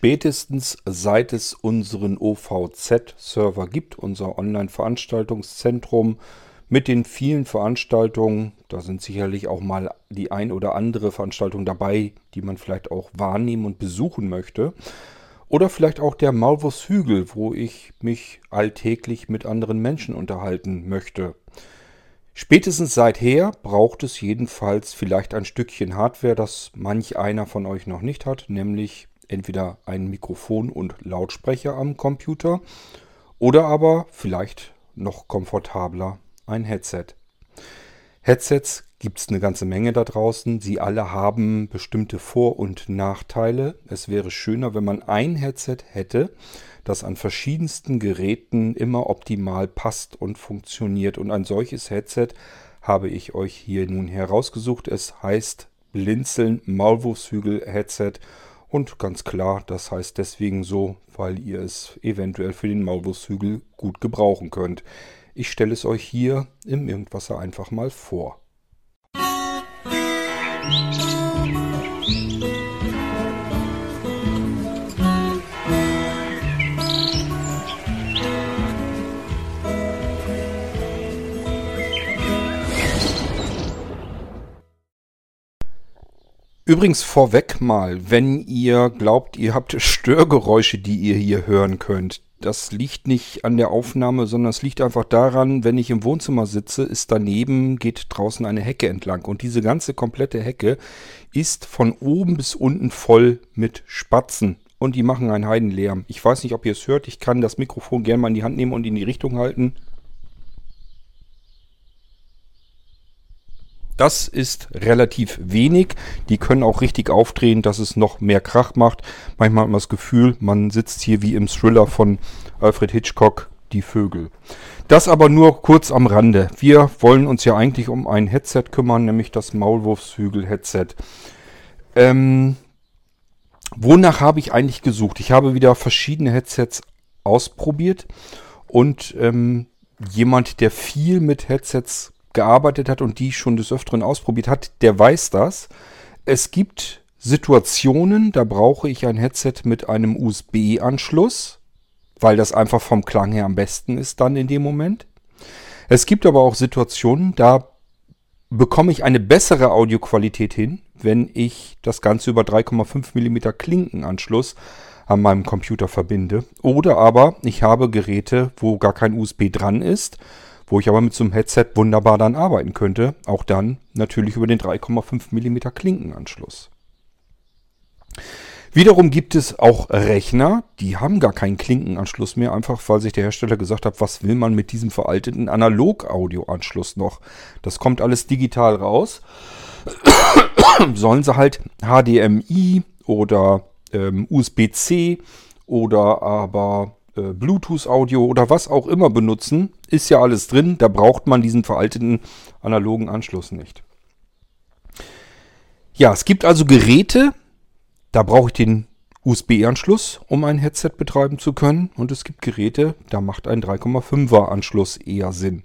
spätestens seit es unseren OVZ-Server gibt, unser Online-Veranstaltungszentrum mit den vielen Veranstaltungen. Da sind sicherlich auch mal die ein oder andere Veranstaltung dabei, die man vielleicht auch wahrnehmen und besuchen möchte. Oder vielleicht auch der Malvus Hügel, wo ich mich alltäglich mit anderen Menschen unterhalten möchte. Spätestens seither braucht es jedenfalls vielleicht ein Stückchen Hardware, das manch einer von euch noch nicht hat, nämlich entweder ein Mikrofon und Lautsprecher am Computer oder aber vielleicht noch komfortabler ein Headset. Headsets gibt es eine ganze Menge da draußen. Sie alle haben bestimmte Vor- und Nachteile. Es wäre schöner, wenn man ein Headset hätte, das an verschiedensten Geräten immer optimal passt und funktioniert. Und ein solches Headset habe ich euch hier nun herausgesucht. Es heißt Blinzeln Maulwurfshügel Headset. Und ganz klar, das heißt deswegen so, weil ihr es eventuell für den Maulwurfshügel gut gebrauchen könnt. Ich stelle es euch hier im Irgendwasser einfach mal vor. Übrigens vorweg mal, wenn ihr glaubt, ihr habt Störgeräusche, die ihr hier hören könnt, das liegt nicht an der Aufnahme, sondern es liegt einfach daran, wenn ich im Wohnzimmer sitze, ist daneben, geht draußen eine Hecke entlang. Und diese ganze komplette Hecke ist von oben bis unten voll mit Spatzen. Und die machen einen Heidenlärm. Ich weiß nicht, ob ihr es hört. Ich kann das Mikrofon gerne mal in die Hand nehmen und in die Richtung halten. Das ist relativ wenig. Die können auch richtig aufdrehen, dass es noch mehr Krach macht. Manchmal hat man das Gefühl, man sitzt hier wie im Thriller von Alfred Hitchcock, die Vögel. Das aber nur kurz am Rande. Wir wollen uns ja eigentlich um ein Headset kümmern, nämlich das Maulwurfshügel-Headset. Ähm, wonach habe ich eigentlich gesucht? Ich habe wieder verschiedene Headsets ausprobiert und ähm, jemand, der viel mit Headsets gearbeitet hat und die schon des Öfteren ausprobiert hat, der weiß das. Es gibt Situationen, da brauche ich ein Headset mit einem USB-Anschluss, weil das einfach vom Klang her am besten ist dann in dem Moment. Es gibt aber auch Situationen, da bekomme ich eine bessere Audioqualität hin, wenn ich das Ganze über 3,5 mm Klinkenanschluss an meinem Computer verbinde. Oder aber ich habe Geräte, wo gar kein USB dran ist wo ich aber mit so einem Headset wunderbar dann arbeiten könnte. Auch dann natürlich über den 3,5 mm Klinkenanschluss. Wiederum gibt es auch Rechner, die haben gar keinen Klinkenanschluss mehr, einfach weil sich der Hersteller gesagt hat, was will man mit diesem veralteten Analog-Audio-Anschluss noch? Das kommt alles digital raus. Sollen sie halt HDMI oder ähm, USB-C oder aber äh, Bluetooth-Audio oder was auch immer benutzen, ist ja alles drin. Da braucht man diesen veralteten analogen Anschluss nicht. Ja, es gibt also Geräte, da brauche ich den USB-Anschluss, um ein Headset betreiben zu können. Und es gibt Geräte, da macht ein 3,5er Anschluss eher Sinn.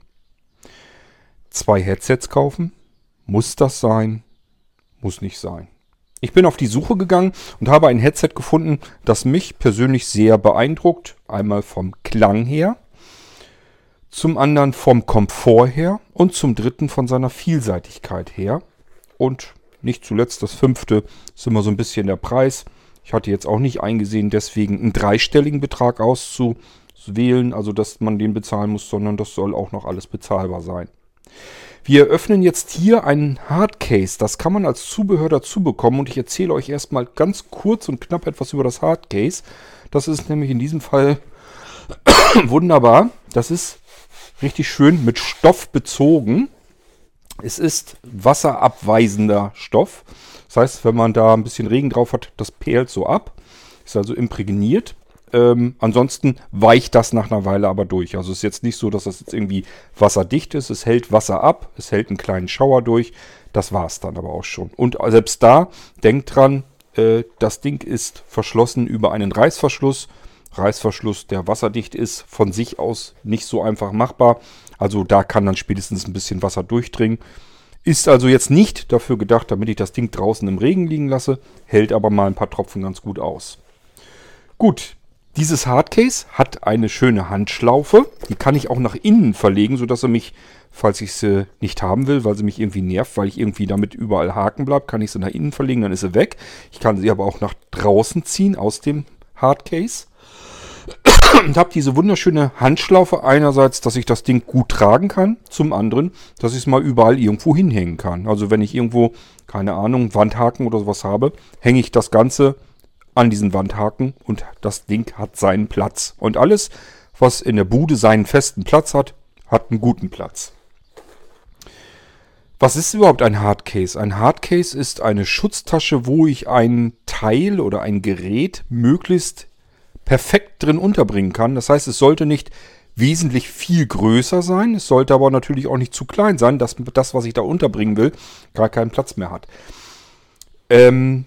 Zwei Headsets kaufen? Muss das sein? Muss nicht sein. Ich bin auf die Suche gegangen und habe ein Headset gefunden, das mich persönlich sehr beeindruckt. Einmal vom Klang her, zum anderen vom Komfort her und zum dritten von seiner Vielseitigkeit her. Und nicht zuletzt das fünfte ist immer so ein bisschen der Preis. Ich hatte jetzt auch nicht eingesehen, deswegen einen dreistelligen Betrag auszuwählen, also dass man den bezahlen muss, sondern das soll auch noch alles bezahlbar sein. Wir öffnen jetzt hier einen Hardcase. Das kann man als Zubehör dazu bekommen und ich erzähle euch erstmal ganz kurz und knapp etwas über das Hardcase. Das ist nämlich in diesem Fall wunderbar. Das ist richtig schön mit Stoff bezogen. Es ist wasserabweisender Stoff. Das heißt, wenn man da ein bisschen Regen drauf hat, das perlt so ab. Ist also imprägniert. Ähm, ansonsten weicht das nach einer Weile aber durch. Also es ist jetzt nicht so, dass das jetzt irgendwie wasserdicht ist. Es hält Wasser ab, es hält einen kleinen Schauer durch. Das war es dann aber auch schon. Und selbst da, denkt dran, äh, das Ding ist verschlossen über einen Reißverschluss. Reißverschluss, der wasserdicht ist, von sich aus nicht so einfach machbar. Also da kann dann spätestens ein bisschen Wasser durchdringen. Ist also jetzt nicht dafür gedacht, damit ich das Ding draußen im Regen liegen lasse, hält aber mal ein paar Tropfen ganz gut aus. Gut, dieses Hardcase hat eine schöne Handschlaufe. Die kann ich auch nach innen verlegen, sodass er mich, falls ich sie nicht haben will, weil sie mich irgendwie nervt, weil ich irgendwie damit überall haken bleibe, kann ich sie nach innen verlegen, dann ist sie weg. Ich kann sie aber auch nach draußen ziehen aus dem Hardcase. Und habe diese wunderschöne Handschlaufe einerseits, dass ich das Ding gut tragen kann, zum anderen, dass ich es mal überall irgendwo hinhängen kann. Also wenn ich irgendwo, keine Ahnung, Wandhaken oder sowas habe, hänge ich das Ganze an diesen Wandhaken und das Ding hat seinen Platz. Und alles, was in der Bude seinen festen Platz hat, hat einen guten Platz. Was ist überhaupt ein Hardcase? Ein Hardcase ist eine Schutztasche, wo ich ein Teil oder ein Gerät möglichst perfekt drin unterbringen kann. Das heißt, es sollte nicht wesentlich viel größer sein. Es sollte aber natürlich auch nicht zu klein sein, dass das, was ich da unterbringen will, gar keinen Platz mehr hat. Ähm,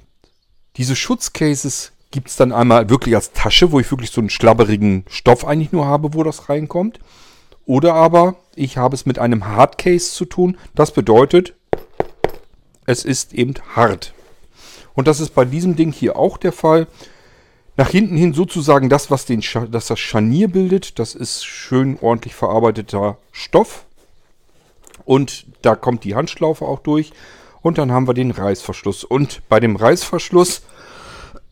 diese Schutzcases gibt es dann einmal wirklich als Tasche, wo ich wirklich so einen schlabberigen Stoff eigentlich nur habe, wo das reinkommt. Oder aber ich habe es mit einem Hardcase zu tun. Das bedeutet, es ist eben hart. Und das ist bei diesem Ding hier auch der Fall. Nach hinten hin sozusagen das, was den das, das Scharnier bildet. Das ist schön ordentlich verarbeiteter Stoff. Und da kommt die Handschlaufe auch durch. Und dann haben wir den Reißverschluss. Und bei dem Reißverschluss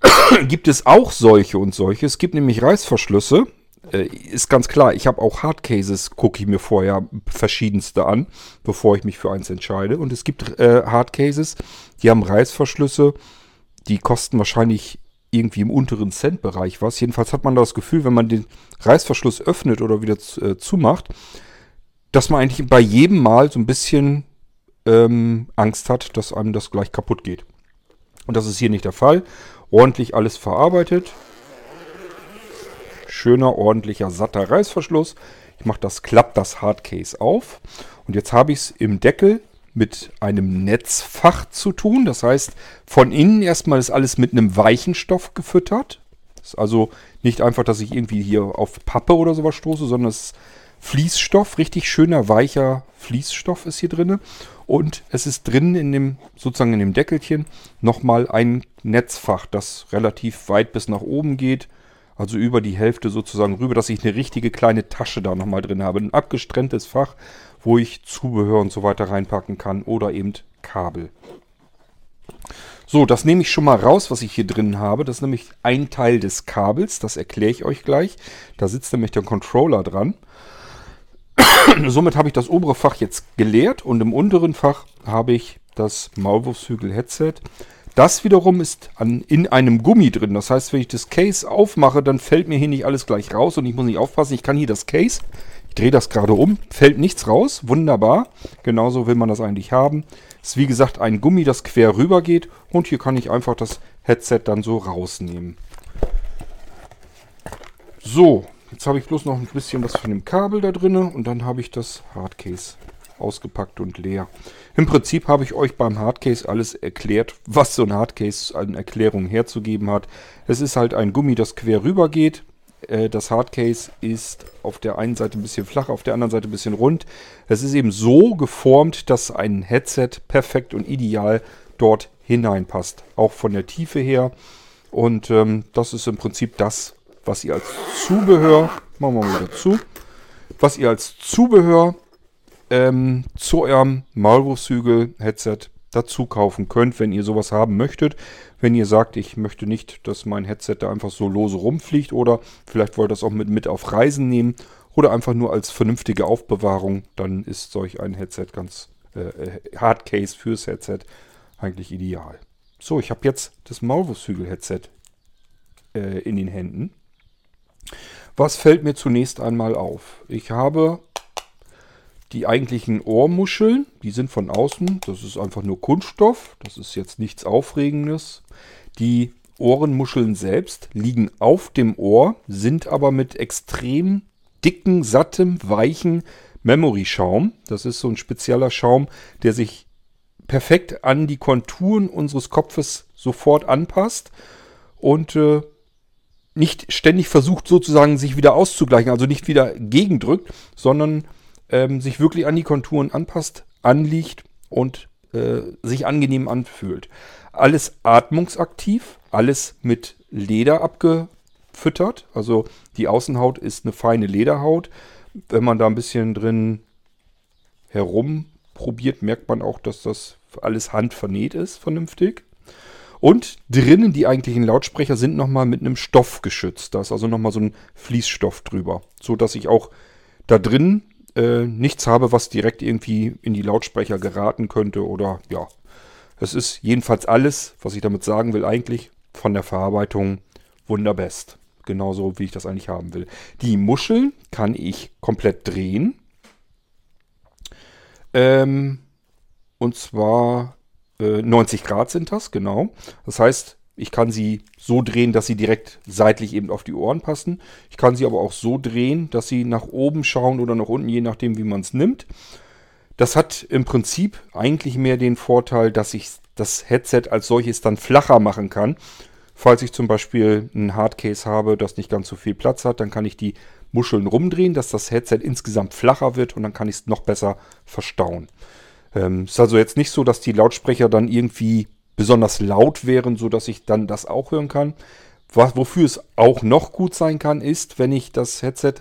gibt es auch solche und solche. Es gibt nämlich Reißverschlüsse. Äh, ist ganz klar, ich habe auch Hardcases, gucke ich mir vorher verschiedenste an, bevor ich mich für eins entscheide. Und es gibt äh, Hardcases, die haben Reißverschlüsse, die kosten wahrscheinlich irgendwie im unteren Cent-Bereich was. Jedenfalls hat man das Gefühl, wenn man den Reißverschluss öffnet oder wieder äh, zumacht, dass man eigentlich bei jedem Mal so ein bisschen ähm, Angst hat, dass einem das gleich kaputt geht. Und das ist hier nicht der Fall. Ordentlich alles verarbeitet. Schöner, ordentlicher, satter Reißverschluss. Ich mache das, klappt das Hardcase auf. Und jetzt habe ich es im Deckel mit einem Netzfach zu tun. Das heißt, von innen erstmal ist alles mit einem weichen Stoff gefüttert. Das ist also nicht einfach, dass ich irgendwie hier auf Pappe oder sowas stoße, sondern es ist Fließstoff, richtig schöner, weicher Fließstoff ist hier drin. Und es ist drin in dem, sozusagen in dem Deckelchen, nochmal ein Netzfach, das relativ weit bis nach oben geht. Also über die Hälfte sozusagen rüber, dass ich eine richtige kleine Tasche da nochmal drin habe. Ein abgestrenntes Fach, wo ich Zubehör und so weiter reinpacken kann oder eben Kabel. So, das nehme ich schon mal raus, was ich hier drin habe. Das ist nämlich ein Teil des Kabels, das erkläre ich euch gleich. Da sitzt nämlich der Controller dran. Somit habe ich das obere Fach jetzt geleert und im unteren Fach habe ich das Maulwurfshügel-Headset. Das wiederum ist an, in einem Gummi drin. Das heißt, wenn ich das Case aufmache, dann fällt mir hier nicht alles gleich raus und ich muss nicht aufpassen. Ich kann hier das Case, ich drehe das gerade um, fällt nichts raus. Wunderbar. Genauso will man das eigentlich haben. Ist wie gesagt ein Gummi, das quer rüber geht und hier kann ich einfach das Headset dann so rausnehmen. So, Jetzt habe ich bloß noch ein bisschen was von dem Kabel da drin und dann habe ich das Hardcase ausgepackt und leer. Im Prinzip habe ich euch beim Hardcase alles erklärt, was so ein Hardcase an Erklärungen herzugeben hat. Es ist halt ein Gummi, das quer rüber geht. Äh, das Hardcase ist auf der einen Seite ein bisschen flach, auf der anderen Seite ein bisschen rund. Es ist eben so geformt, dass ein Headset perfekt und ideal dort hineinpasst. Auch von der Tiefe her. Und ähm, das ist im Prinzip das, was ihr als Zubehör, machen wir mal wieder zu, was ihr als Zubehör ähm, zu eurem Maulwurfshügel-Headset dazu kaufen könnt, wenn ihr sowas haben möchtet. Wenn ihr sagt, ich möchte nicht, dass mein Headset da einfach so lose rumfliegt oder vielleicht wollt ihr das auch mit, mit auf Reisen nehmen oder einfach nur als vernünftige Aufbewahrung, dann ist solch ein Headset ganz äh, äh Hardcase fürs Headset eigentlich ideal. So, ich habe jetzt das Maulwurfshügel-Headset äh, in den Händen. Was fällt mir zunächst einmal auf? Ich habe die eigentlichen Ohrmuscheln, die sind von außen, das ist einfach nur Kunststoff, das ist jetzt nichts Aufregendes. Die Ohrenmuscheln selbst liegen auf dem Ohr, sind aber mit extrem dicken, sattem, weichen Memory-Schaum. Das ist so ein spezieller Schaum, der sich perfekt an die Konturen unseres Kopfes sofort anpasst und äh, nicht ständig versucht sozusagen sich wieder auszugleichen, also nicht wieder gegendrückt, sondern ähm, sich wirklich an die Konturen anpasst, anliegt und äh, sich angenehm anfühlt. Alles atmungsaktiv, alles mit Leder füttert. Also die Außenhaut ist eine feine Lederhaut. Wenn man da ein bisschen drin herumprobiert, merkt man auch, dass das alles handvernäht ist, vernünftig. Und drinnen die eigentlichen Lautsprecher sind nochmal mit einem Stoff geschützt. Da ist also nochmal so ein Fließstoff drüber. So dass ich auch da drin äh, nichts habe, was direkt irgendwie in die Lautsprecher geraten könnte. Oder ja, es ist jedenfalls alles, was ich damit sagen will, eigentlich von der Verarbeitung wunderbest. Genauso wie ich das eigentlich haben will. Die Muscheln kann ich komplett drehen. Ähm, und zwar äh, 90 Grad sind das, genau. Das heißt, ich kann sie so drehen, dass sie direkt seitlich eben auf die Ohren passen. Ich kann sie aber auch so drehen, dass sie nach oben schauen oder nach unten, je nachdem, wie man es nimmt. Das hat im Prinzip eigentlich mehr den Vorteil, dass ich das Headset als solches dann flacher machen kann. Falls ich zum Beispiel ein Hardcase habe, das nicht ganz so viel Platz hat, dann kann ich die Muscheln rumdrehen, dass das Headset insgesamt flacher wird und dann kann ich es noch besser verstauen. Ähm, ist also jetzt nicht so, dass die Lautsprecher dann irgendwie besonders laut wären, so dass ich dann das auch hören kann. Was, wofür es auch noch gut sein kann, ist, wenn ich das Headset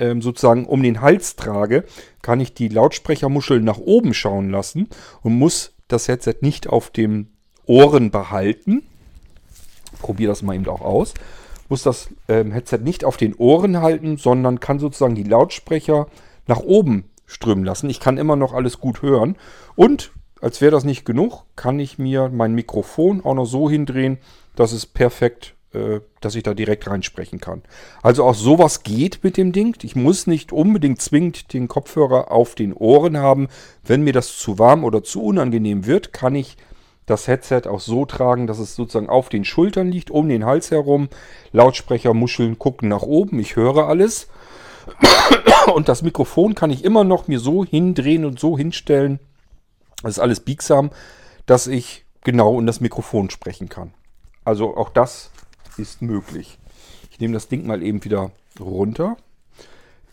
ähm, sozusagen um den Hals trage, kann ich die Lautsprechermuscheln nach oben schauen lassen und muss das Headset nicht auf dem Ohren behalten. Probiere das mal eben auch aus. Muss das ähm, Headset nicht auf den Ohren halten, sondern kann sozusagen die Lautsprecher nach oben strömen lassen. Ich kann immer noch alles gut hören. Und als wäre das nicht genug, kann ich mir mein Mikrofon auch noch so hindrehen, dass es perfekt, äh, dass ich da direkt reinsprechen kann. Also auch sowas geht mit dem Ding. Ich muss nicht unbedingt zwingend den Kopfhörer auf den Ohren haben. Wenn mir das zu warm oder zu unangenehm wird, kann ich das Headset auch so tragen, dass es sozusagen auf den Schultern liegt, um den Hals herum. Lautsprecher, Muscheln gucken nach oben. Ich höre alles. Und das Mikrofon kann ich immer noch mir so hindrehen und so hinstellen. Das ist alles biegsam, dass ich genau in das Mikrofon sprechen kann. Also auch das ist möglich. Ich nehme das Ding mal eben wieder runter.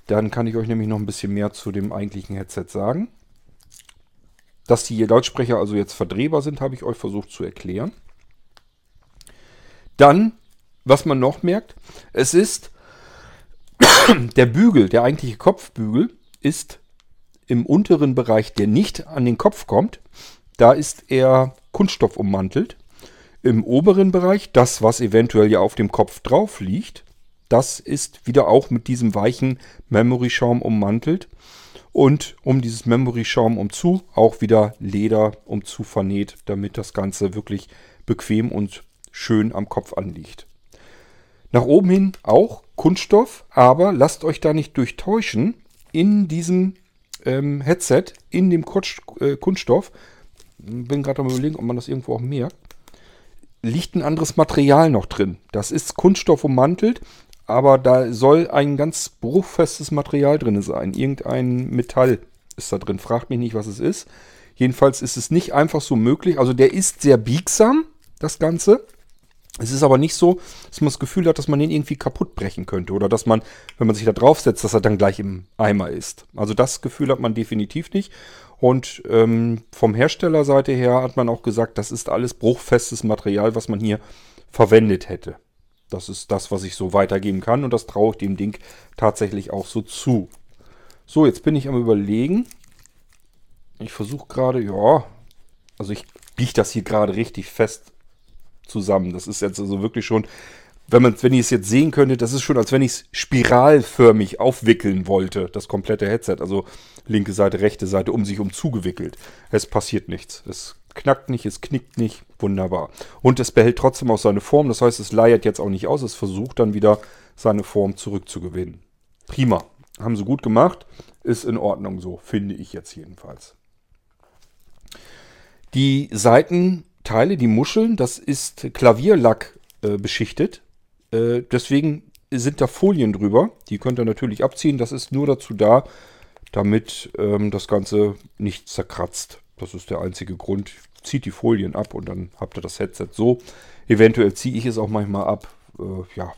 Dann kann ich euch nämlich noch ein bisschen mehr zu dem eigentlichen Headset sagen. Dass die Lautsprecher also jetzt verdrehbar sind, habe ich euch versucht zu erklären. Dann, was man noch merkt, es ist der Bügel, der eigentliche Kopfbügel, ist im unteren Bereich, der nicht an den Kopf kommt. Da ist er Kunststoff ummantelt. Im oberen Bereich, das, was eventuell ja auf dem Kopf drauf liegt, das ist wieder auch mit diesem weichen Memory-Schaum ummantelt. Und um dieses Memory-Schaum umzu auch wieder Leder umzu vernäht, damit das Ganze wirklich bequem und schön am Kopf anliegt. Nach oben hin auch Kunststoff, aber lasst euch da nicht durchtäuschen. In diesem ähm, Headset, in dem Kunst, äh, Kunststoff, bin gerade am überlegen, ob man das irgendwo auch merkt, liegt ein anderes Material noch drin. Das ist Kunststoff ummantelt, aber da soll ein ganz bruchfestes Material drin sein. Irgendein Metall ist da drin. Fragt mich nicht, was es ist. Jedenfalls ist es nicht einfach so möglich. Also der ist sehr biegsam, das Ganze. Es ist aber nicht so, dass man das Gefühl hat, dass man den irgendwie kaputt brechen könnte oder dass man, wenn man sich da draufsetzt, dass er dann gleich im Eimer ist. Also das Gefühl hat man definitiv nicht. Und ähm, vom Herstellerseite her hat man auch gesagt, das ist alles bruchfestes Material, was man hier verwendet hätte. Das ist das, was ich so weitergeben kann und das traue ich dem Ding tatsächlich auch so zu. So, jetzt bin ich am überlegen. Ich versuche gerade, ja, also ich biege das hier gerade richtig fest zusammen. Das ist jetzt also wirklich schon, wenn man, wenn ihr es jetzt sehen könntet, das ist schon, als wenn ich es spiralförmig aufwickeln wollte, das komplette Headset. Also linke Seite, rechte Seite um sich um zugewickelt. Es passiert nichts. Es knackt nicht, es knickt nicht. Wunderbar. Und es behält trotzdem auch seine Form. Das heißt, es leiert jetzt auch nicht aus. Es versucht dann wieder seine Form zurückzugewinnen. Prima. Haben sie gut gemacht. Ist in Ordnung so, finde ich jetzt jedenfalls. Die Seiten Teile, die Muscheln, das ist Klavierlack äh, beschichtet. Äh, deswegen sind da Folien drüber. Die könnt ihr natürlich abziehen. Das ist nur dazu da, damit ähm, das Ganze nicht zerkratzt. Das ist der einzige Grund. Zieht die Folien ab und dann habt ihr das Headset so. Eventuell ziehe ich es auch manchmal ab. Äh, ja,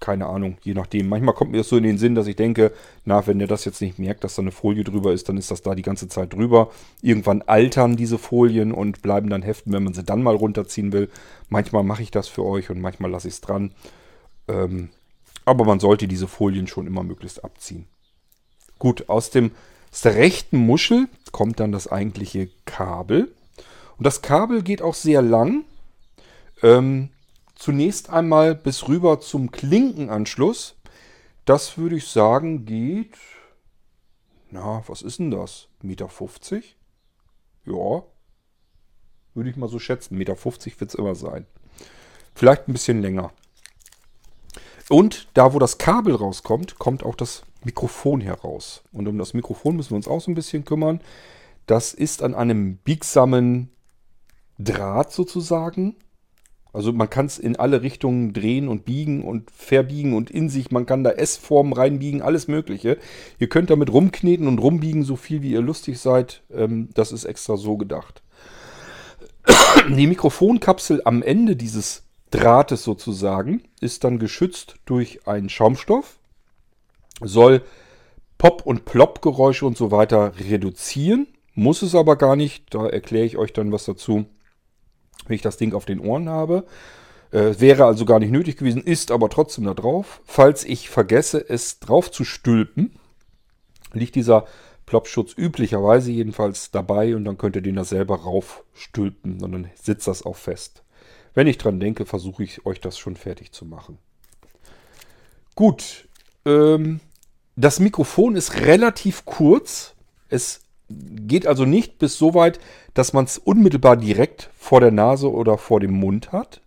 keine Ahnung, je nachdem. Manchmal kommt mir das so in den Sinn, dass ich denke, na, wenn der das jetzt nicht merkt, dass da eine Folie drüber ist, dann ist das da die ganze Zeit drüber. Irgendwann altern diese Folien und bleiben dann heften, wenn man sie dann mal runterziehen will. Manchmal mache ich das für euch und manchmal lasse ich es dran. Ähm, Aber man sollte diese Folien schon immer möglichst abziehen. Gut, aus, dem, aus der rechten Muschel kommt dann das eigentliche Kabel. Und das Kabel geht auch sehr lang. Ähm, zunächst einmal bis rüber zum Klinkenanschluss. Das würde ich sagen geht... Na, was ist denn das? Meter 50? Ja. Würde ich mal so schätzen. Meter 50 wird es immer sein. Vielleicht ein bisschen länger. Und da, wo das Kabel rauskommt, kommt auch das Mikrofon heraus. Und um das Mikrofon müssen wir uns auch so ein bisschen kümmern. Das ist an einem biegsamen Draht sozusagen. Also man kann es in alle Richtungen drehen und biegen und verbiegen und in sich, man kann da S-Formen reinbiegen, alles mögliche. Ihr könnt damit rumkneten und rumbiegen, so viel wie ihr lustig seid. Ähm, das ist extra so gedacht. Die Mikrofonkapsel am Ende dieses Drahtes sozusagen ist dann geschützt durch einen Schaumstoff, soll Pop- und Plop-Geräusche und so weiter reduzieren, muss es aber gar nicht, da erkläre ich euch dann was dazu, wenn ich das Ding auf den Ohren habe. Äh, wäre also gar nicht nötig gewesen, ist aber trotzdem da drauf. Falls ich vergesse, es drauf zu stülpen, liegt dieser Plopschutz üblicherweise jedenfalls dabei und dann könnt ihr den da selber raufstülpen und dann sitzt das auch fest. Wenn ich dran denke, versuche ich euch das schon fertig zu machen. Gut, ähm, das Mikrofon ist relativ kurz. Es geht also nicht bis so weit, dass man es unmittelbar direkt vor der Nase oder vor dem Mund hat.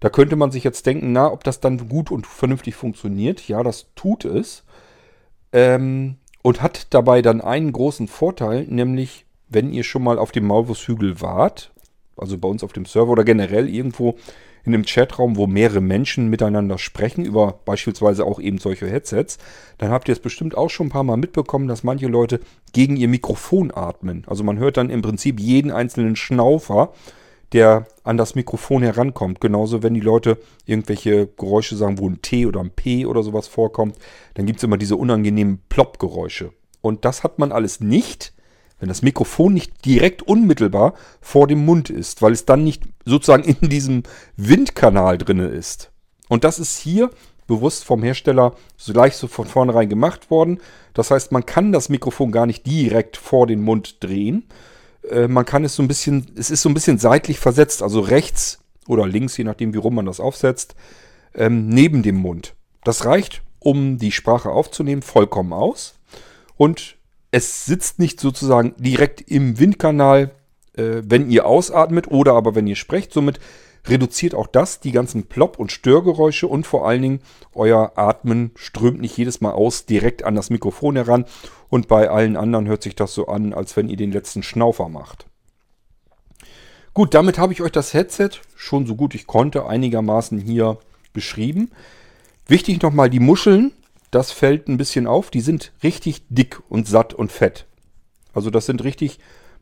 Da könnte man sich jetzt denken, na, ob das dann gut und vernünftig funktioniert. Ja, das tut es. Ähm, und hat dabei dann einen großen Vorteil, nämlich wenn ihr schon mal auf dem Maulwurfshügel wart also bei uns auf dem Server oder generell irgendwo in einem Chatraum, wo mehrere Menschen miteinander sprechen, über beispielsweise auch eben solche Headsets, dann habt ihr es bestimmt auch schon ein paar Mal mitbekommen, dass manche Leute gegen ihr Mikrofon atmen. Also man hört dann im Prinzip jeden einzelnen Schnaufer, der an das Mikrofon herankommt. Genauso, wenn die Leute irgendwelche Geräusche sagen, wo ein T oder ein P oder sowas vorkommt, dann gibt es immer diese unangenehmen Plopp-Geräusche. Und das hat man alles nicht, wenn das Mikrofon nicht direkt unmittelbar vor dem Mund ist, weil es dann nicht sozusagen in diesem Windkanal drinne ist. Und das ist hier bewusst vom Hersteller gleich so von vornherein gemacht worden. Das heißt, man kann das Mikrofon gar nicht direkt vor den Mund drehen. Äh, man kann es so ein bisschen, es ist so ein bisschen seitlich versetzt, also rechts oder links, je nachdem, wie rum man das aufsetzt, ähm, neben dem Mund. Das reicht, um die Sprache aufzunehmen, vollkommen aus. Und es sitzt nicht sozusagen direkt im Windkanal, äh, wenn ihr ausatmet oder aber wenn ihr sprecht. Somit reduziert auch das die ganzen Plop- und Störgeräusche und vor allen Dingen euer Atmen strömt nicht jedes Mal aus direkt an das Mikrofon heran. Und bei allen anderen hört sich das so an, als wenn ihr den letzten Schnaufer macht. Gut, damit habe ich euch das Headset schon so gut ich konnte einigermaßen hier beschrieben. Wichtig nochmal die Muscheln das fällt ein bisschen auf. Die sind richtig dick und satt und fett. Also das sind richtig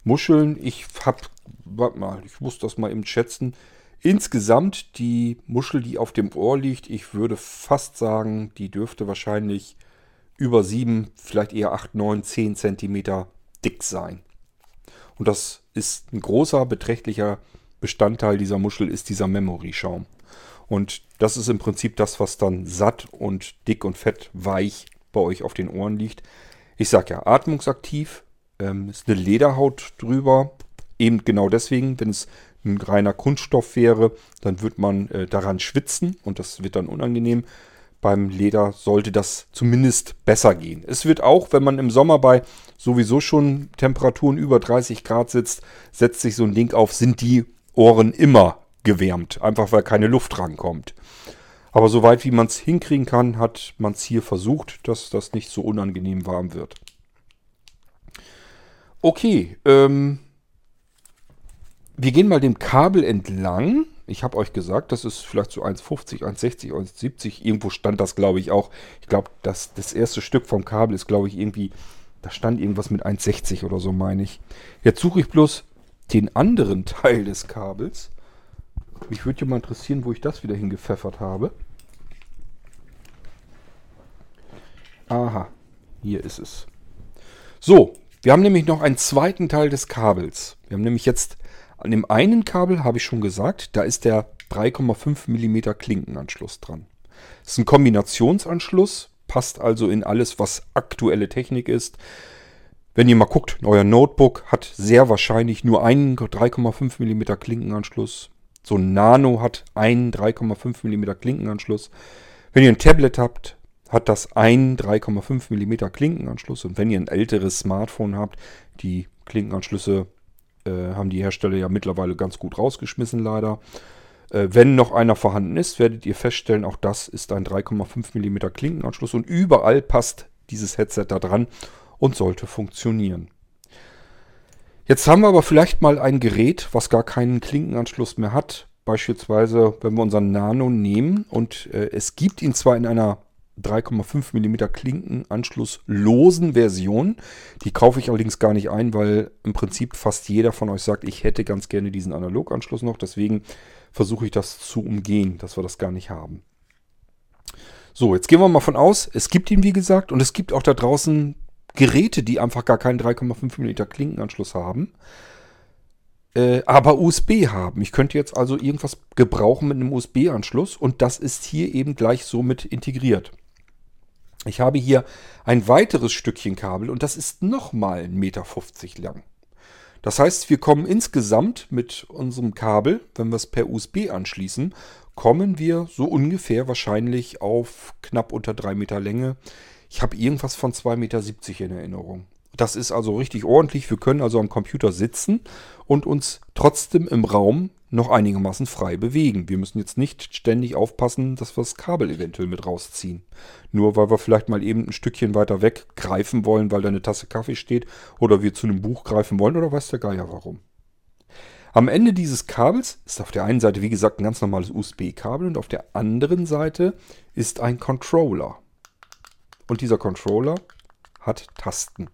Muscheln. Ich hab, warte mal, ich muss das mal eben schätzen. Insgesamt die Muschel, die auf dem Ohr liegt, ich würde fast sagen, die dürfte wahrscheinlich über 7, vielleicht eher 8, 9, 10 Zentimeter dick sein. Und das ist ein großer, beträchtlicher Bestandteil dieser Muschel, ist dieser Memory-Schaum. Und das ist im Prinzip das, was dann satt und dick und fett weich bei euch auf den Ohren liegt. Ich sage ja, atmungsaktiv, ähm, ist eine Lederhaut drüber. Eben genau deswegen, wenn es ein reiner Kunststoff wäre, dann wird man äh, daran schwitzen und das wird dann unangenehm. Beim Leder sollte das zumindest besser gehen. Es wird auch, wenn man im Sommer bei sowieso schon Temperaturen über 30 Grad sitzt, setzt sich so ein Ding auf, sind die Ohren immer gewärmt, einfach weil keine Luft rankommt. Aber soweit wie man es hinkriegen kann, hat man es hier versucht, dass das nicht so unangenehm warm wird. Okay, ähm, wir gehen mal dem Kabel entlang. Ich habe euch gesagt, das ist vielleicht so 1,50, 1,60, 1,70. Irgendwo stand das, glaube ich, auch. Ich glaube, das, das erste Stück vom Kabel ist, glaube ich, irgendwie, da stand irgendwas mit 1,60 oder so, meine ich. Jetzt suche ich bloß den anderen Teil des Kabels. Mich würde ja mal interessieren, wo ich das wieder hingepfeffert habe. Aha, hier ist es. So, wir haben nämlich noch einen zweiten Teil des Kabels. Wir haben nämlich jetzt an dem einen Kabel, habe ich schon gesagt, da ist der 3,5 mm Klinkenanschluss dran. Es ist ein Kombinationsanschluss, passt also in alles, was aktuelle Technik ist. Wenn ihr mal guckt, euer Notebook hat sehr wahrscheinlich nur einen 3,5 mm Klinkenanschluss. So ein Nano hat einen 3,5 mm Klinkenanschluss. Wenn ihr ein Tablet habt, hat das einen 3,5 mm Klinkenanschluss. Und wenn ihr ein älteres Smartphone habt, die Klinkenanschlüsse äh, haben die Hersteller ja mittlerweile ganz gut rausgeschmissen, leider. Äh, wenn noch einer vorhanden ist, werdet ihr feststellen, auch das ist ein 3,5 mm Klinkenanschluss und überall passt dieses Headset da dran und sollte funktionieren. Jetzt haben wir aber vielleicht mal ein Gerät, was gar keinen Klinkenanschluss mehr hat. Beispielsweise, wenn wir unseren Nano nehmen und äh, es gibt ihn zwar in einer 3,5 mm Klinkenanschlusslosen Version. Die kaufe ich allerdings gar nicht ein, weil im Prinzip fast jeder von euch sagt, ich hätte ganz gerne diesen Analoganschluss noch. Deswegen versuche ich das zu umgehen, dass wir das gar nicht haben. So, jetzt gehen wir mal von aus, es gibt ihn wie gesagt und es gibt auch da draußen Geräte, die einfach gar keinen 3,5 mm Klinkenanschluss haben, äh, aber USB haben. Ich könnte jetzt also irgendwas gebrauchen mit einem USB-Anschluss und das ist hier eben gleich so mit integriert. Ich habe hier ein weiteres Stückchen Kabel und das ist nochmal 1,50 Meter lang. Das heißt, wir kommen insgesamt mit unserem Kabel, wenn wir es per USB anschließen, kommen wir so ungefähr wahrscheinlich auf knapp unter 3 Meter Länge. Ich habe irgendwas von 2,70 Meter in Erinnerung. Das ist also richtig ordentlich. Wir können also am Computer sitzen und uns trotzdem im Raum noch einigermaßen frei bewegen. Wir müssen jetzt nicht ständig aufpassen, dass wir das Kabel eventuell mit rausziehen. Nur weil wir vielleicht mal eben ein Stückchen weiter weg greifen wollen, weil da eine Tasse Kaffee steht oder wir zu einem Buch greifen wollen oder weiß der Geier warum. Am Ende dieses Kabels ist auf der einen Seite, wie gesagt, ein ganz normales USB-Kabel und auf der anderen Seite ist ein Controller. Und dieser Controller hat Tasten.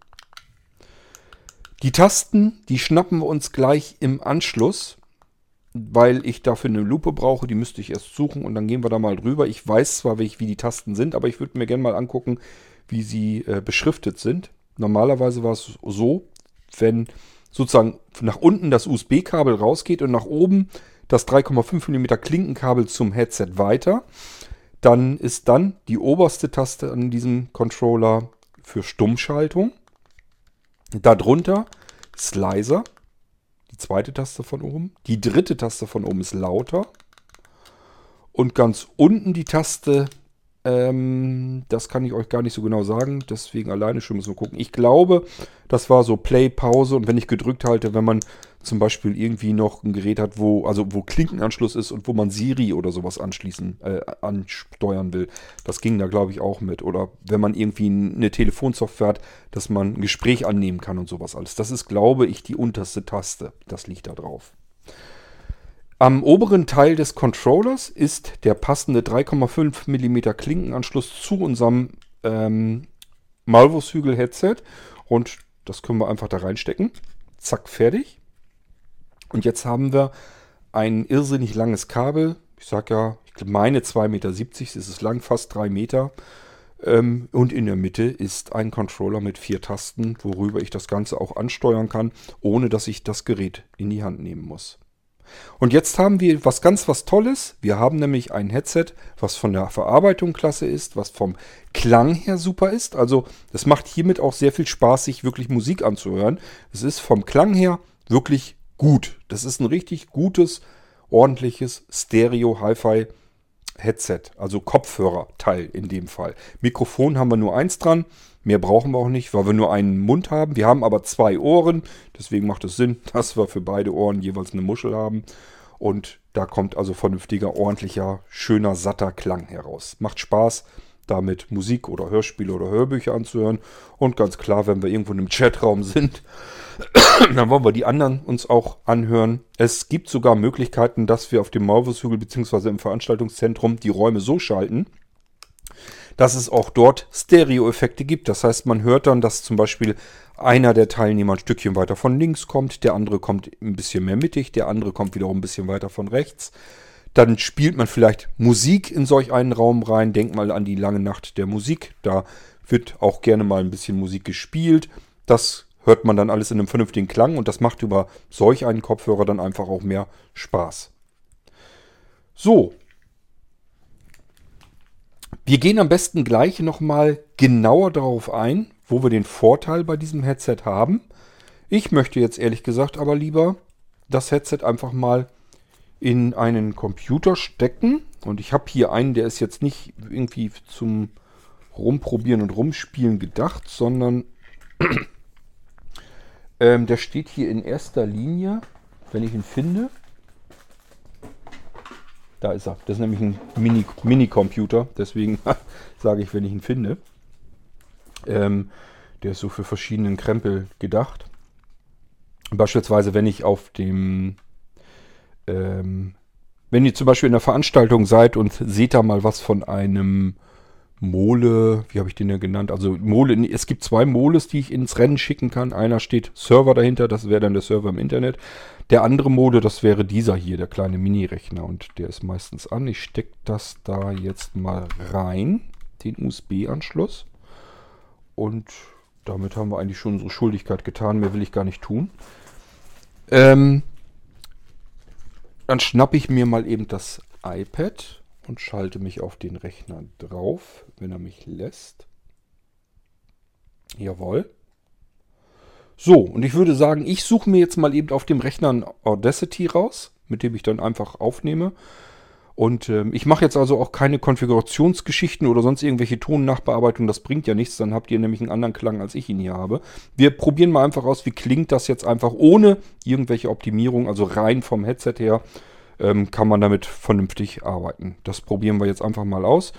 Die Tasten, die schnappen wir uns gleich im Anschluss weil ich dafür eine Lupe brauche. Die müsste ich erst suchen und dann gehen wir da mal drüber. Ich weiß zwar, wie, die Tasten sind, aber ich würde mir gerne mal angucken, wie sie äh, beschriftet sind. Normalerweise war es so, wenn sozusagen nach unten das USB-Kabel rausgeht und nach oben das 3,5 mm Klinkenkabel zum Headset weiter, dann ist dann die oberste Taste an diesem Controller für Stummschaltung. Darunter Slicer zweite Taste von oben. Die dritte Taste von oben ist lauter. Und ganz unten die Taste, ähm, das kann ich euch gar nicht so genau sagen. Deswegen alleine schon müssen wir gucken. Ich glaube, das war so Play, Pause. Und wenn ich gedrückt halte, wenn man zum Beispiel irgendwie noch ein Gerät hat, wo, also wo Klinkenanschluss ist und wo man Siri oder sowas anschließen, äh, ansteuern will. Das ging da, glaube ich, auch mit. Oder wenn man irgendwie eine Telefonsoftware hat, dass man ein Gespräch annehmen kann und sowas alles. Das ist, glaube ich, die unterste Taste. Das liegt da drauf. Am oberen Teil des Controllers ist der passende 3,5 mm Klinkenanschluss zu unserem ähm, Malvos-Hügel-Headset. Und das können wir einfach da reinstecken. Zack, fertig. Und jetzt haben wir ein irrsinnig langes Kabel. Ich sage ja, ich meine 2,70 Meter, ist es lang, fast 3 Meter. Ähm, und in der Mitte ist ein Controller mit vier Tasten, worüber ich das Ganze auch ansteuern kann, ohne dass ich das Gerät in die Hand nehmen muss. Und jetzt haben wir was ganz was Tolles. Wir haben nämlich ein Headset, was von der Verarbeitung klasse ist, was vom Klang her super ist. Also es macht hiermit auch sehr viel Spaß, sich wirklich Musik anzuhören. Es ist vom Klang her wirklich gut. Das ist ein richtig gutes, ordentliches Stereo-Hi-Fi Headset, also Kopfhörerteil in dem Fall. Mikrofon haben wir nur eins dran, mehr brauchen wir auch nicht, weil wir nur einen Mund haben. Wir haben aber zwei Ohren, deswegen macht es Sinn, dass wir für beide Ohren jeweils eine Muschel haben. Und da kommt also vernünftiger, ordentlicher, schöner, satter Klang heraus. Macht Spaß, damit Musik oder Hörspiele oder Hörbücher anzuhören. Und ganz klar, wenn wir irgendwo in einem Chatraum sind, dann wollen wir die anderen uns auch anhören. Es gibt sogar Möglichkeiten, dass wir auf dem Maulwurfshügel bzw. im Veranstaltungszentrum die Räume so schalten, dass es auch dort Stereo-Effekte gibt. Das heißt, man hört dann, dass zum Beispiel einer der Teilnehmer ein Stückchen weiter von links kommt, der andere kommt ein bisschen mehr mittig, der andere kommt wiederum ein bisschen weiter von rechts. Dann spielt man vielleicht Musik in solch einen Raum rein. Denkt mal an die lange Nacht der Musik. Da wird auch gerne mal ein bisschen Musik gespielt. Das hört man dann alles in einem vernünftigen Klang und das macht über solch einen Kopfhörer dann einfach auch mehr Spaß. So. Wir gehen am besten gleich nochmal genauer darauf ein, wo wir den Vorteil bei diesem Headset haben. Ich möchte jetzt ehrlich gesagt aber lieber das Headset einfach mal in einen Computer stecken. Und ich habe hier einen, der ist jetzt nicht irgendwie zum Rumprobieren und Rumspielen gedacht, sondern ähm, der steht hier in erster Linie, wenn ich ihn finde. Da ist er. Das ist nämlich ein Mini-Computer. Mini deswegen sage ich, wenn ich ihn finde. Ähm, der ist so für verschiedenen Krempel gedacht. Beispielsweise, wenn ich auf dem, ähm, wenn ihr zum Beispiel in der Veranstaltung seid und seht da mal was von einem Mole, wie habe ich den denn genannt? Also Mole, es gibt zwei Moles, die ich ins Rennen schicken kann. Einer steht Server dahinter, das wäre dann der Server im Internet. Der andere Mole, das wäre dieser hier, der kleine Mini-Rechner und der ist meistens an. Ich stecke das da jetzt mal rein, den USB-Anschluss. Und damit haben wir eigentlich schon unsere Schuldigkeit getan. Mehr will ich gar nicht tun. Ähm, dann schnappe ich mir mal eben das iPad und schalte mich auf den Rechner drauf, wenn er mich lässt. Jawohl. So, und ich würde sagen, ich suche mir jetzt mal eben auf dem Rechner ein Audacity raus, mit dem ich dann einfach aufnehme. Und äh, ich mache jetzt also auch keine Konfigurationsgeschichten oder sonst irgendwelche Tonnachbearbeitung. Das bringt ja nichts. Dann habt ihr nämlich einen anderen Klang, als ich ihn hier habe. Wir probieren mal einfach aus, wie klingt das jetzt einfach ohne irgendwelche Optimierung, also rein vom Headset her ähm, kann man damit vernünftig arbeiten. Das probieren wir jetzt einfach mal aus.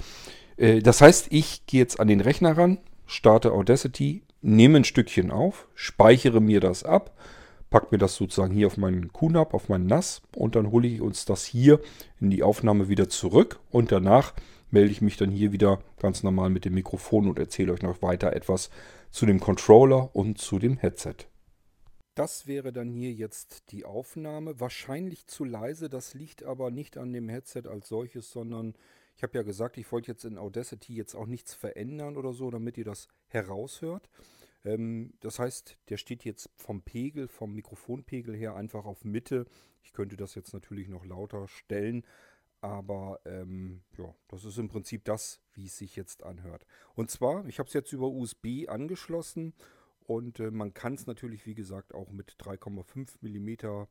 Äh, das heißt, ich gehe jetzt an den Rechner ran, starte Audacity, nehme ein Stückchen auf, speichere mir das ab, packe mir das sozusagen hier auf meinen QNAP, auf meinen NAS und dann hole ich uns das hier in die Aufnahme wieder zurück und danach melde ich mich dann hier wieder ganz normal mit dem Mikrofon und erzähle euch noch weiter etwas zu dem Controller und zu dem Headset. Das wäre dann hier jetzt die Aufnahme. Wahrscheinlich zu leise, das liegt aber nicht an dem Headset als solches, sondern ich habe ja gesagt, ich wollte jetzt in Audacity jetzt auch nichts verändern oder so, damit ihr das heraushört. Ähm, das heißt, der steht jetzt vom Pegel, vom Mikrofonpegel her einfach auf Mitte. Ich könnte das jetzt natürlich noch lauter stellen, aber ähm, ja, das ist im Prinzip das, wie es sich jetzt anhört. Und zwar, ich habe es jetzt über USB angeschlossen und äh, man kann es natürlich, wie gesagt, auch mit 3,5 mm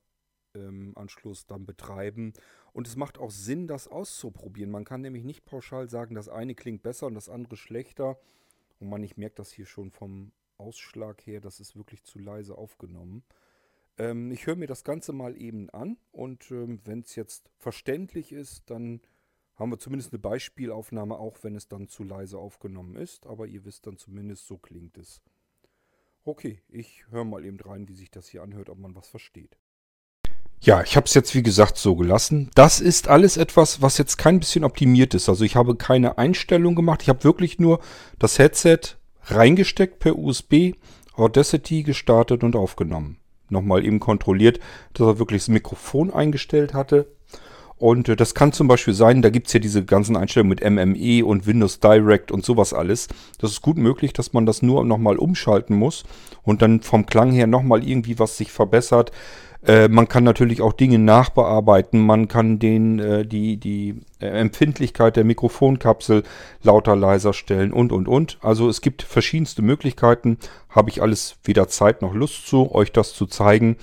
ähm, Anschluss dann betreiben. Und es macht auch Sinn, das auszuprobieren. Man kann nämlich nicht pauschal sagen, das eine klingt besser und das andere schlechter. Und man, ich merke das hier schon vom Ausschlag her, das ist wirklich zu leise aufgenommen. Ähm, ich höre mir das Ganze mal eben an und ähm, wenn es jetzt verständlich ist, dann haben wir zumindest eine Beispielaufnahme, auch wenn es dann zu leise aufgenommen ist. Aber ihr wisst dann zumindest, so klingt es. Okay, ich höre mal eben rein, wie sich das hier anhört, ob man was versteht. Ja, ich habe es jetzt wie gesagt so gelassen. Das ist alles etwas, was jetzt kein bisschen optimiert ist. Also ich habe keine Einstellung gemacht. Ich habe wirklich nur das Headset reingesteckt per USB, Audacity gestartet und aufgenommen. Nochmal eben kontrolliert, dass er wirklich das Mikrofon eingestellt hatte und äh, das kann zum Beispiel sein, da gibt es ja diese ganzen Einstellungen mit MME und Windows Direct und sowas alles. Das ist gut möglich, dass man das nur nochmal umschalten muss und dann vom Klang her nochmal irgendwie was sich verbessert. Äh, man kann natürlich auch Dinge nachbearbeiten. Man kann den, äh, die, die äh, Empfindlichkeit der Mikrofonkapsel lauter, leiser stellen und, und, und. Also es gibt verschiedenste Möglichkeiten. Habe ich alles weder Zeit noch Lust zu, euch das zu zeigen.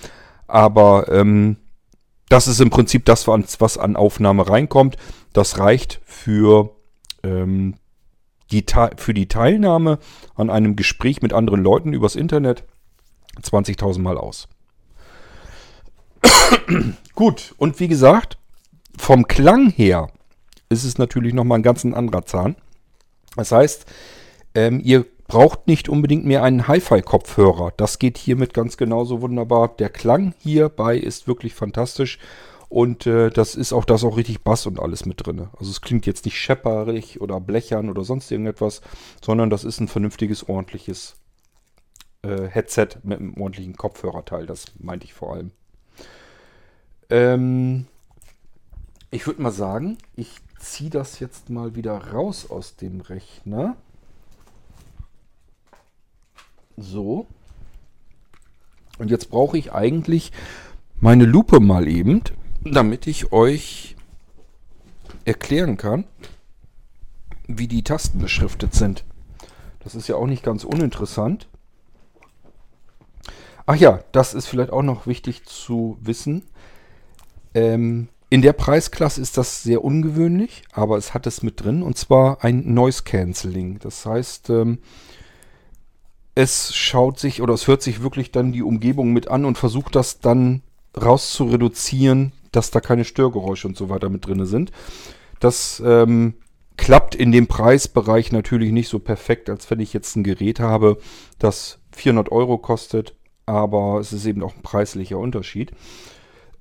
Aber ähm, das ist im Prinzip das, was an Aufnahme reinkommt. Das reicht für, ähm, die, für die Teilnahme an einem Gespräch mit anderen Leuten übers Internet 20.000 Mal aus. Gut, und wie gesagt, vom Klang her ist es natürlich nochmal ein ganz anderer Zahn. Das heißt, ähm, ihr braucht nicht unbedingt mehr einen Hi-Fi-Kopfhörer. Das geht hiermit ganz genauso wunderbar. Der Klang hierbei ist wirklich fantastisch. Und äh, das ist auch, da auch richtig Bass und alles mit drin. Also es klingt jetzt nicht schepperig oder blechern oder sonst irgendetwas, sondern das ist ein vernünftiges, ordentliches äh, Headset mit einem ordentlichen Kopfhörerteil. Das meinte ich vor allem. Ähm, ich würde mal sagen, ich ziehe das jetzt mal wieder raus aus dem Rechner. So. Und jetzt brauche ich eigentlich meine Lupe mal eben, damit ich euch erklären kann, wie die Tasten beschriftet sind. Das ist ja auch nicht ganz uninteressant. Ach ja, das ist vielleicht auch noch wichtig zu wissen. Ähm, in der Preisklasse ist das sehr ungewöhnlich, aber es hat es mit drin und zwar ein Noise Cancelling. Das heißt, ähm, es schaut sich oder es hört sich wirklich dann die Umgebung mit an und versucht das dann raus zu reduzieren, dass da keine Störgeräusche und so weiter mit drin sind. Das ähm, klappt in dem Preisbereich natürlich nicht so perfekt, als wenn ich jetzt ein Gerät habe, das 400 Euro kostet, aber es ist eben auch ein preislicher Unterschied.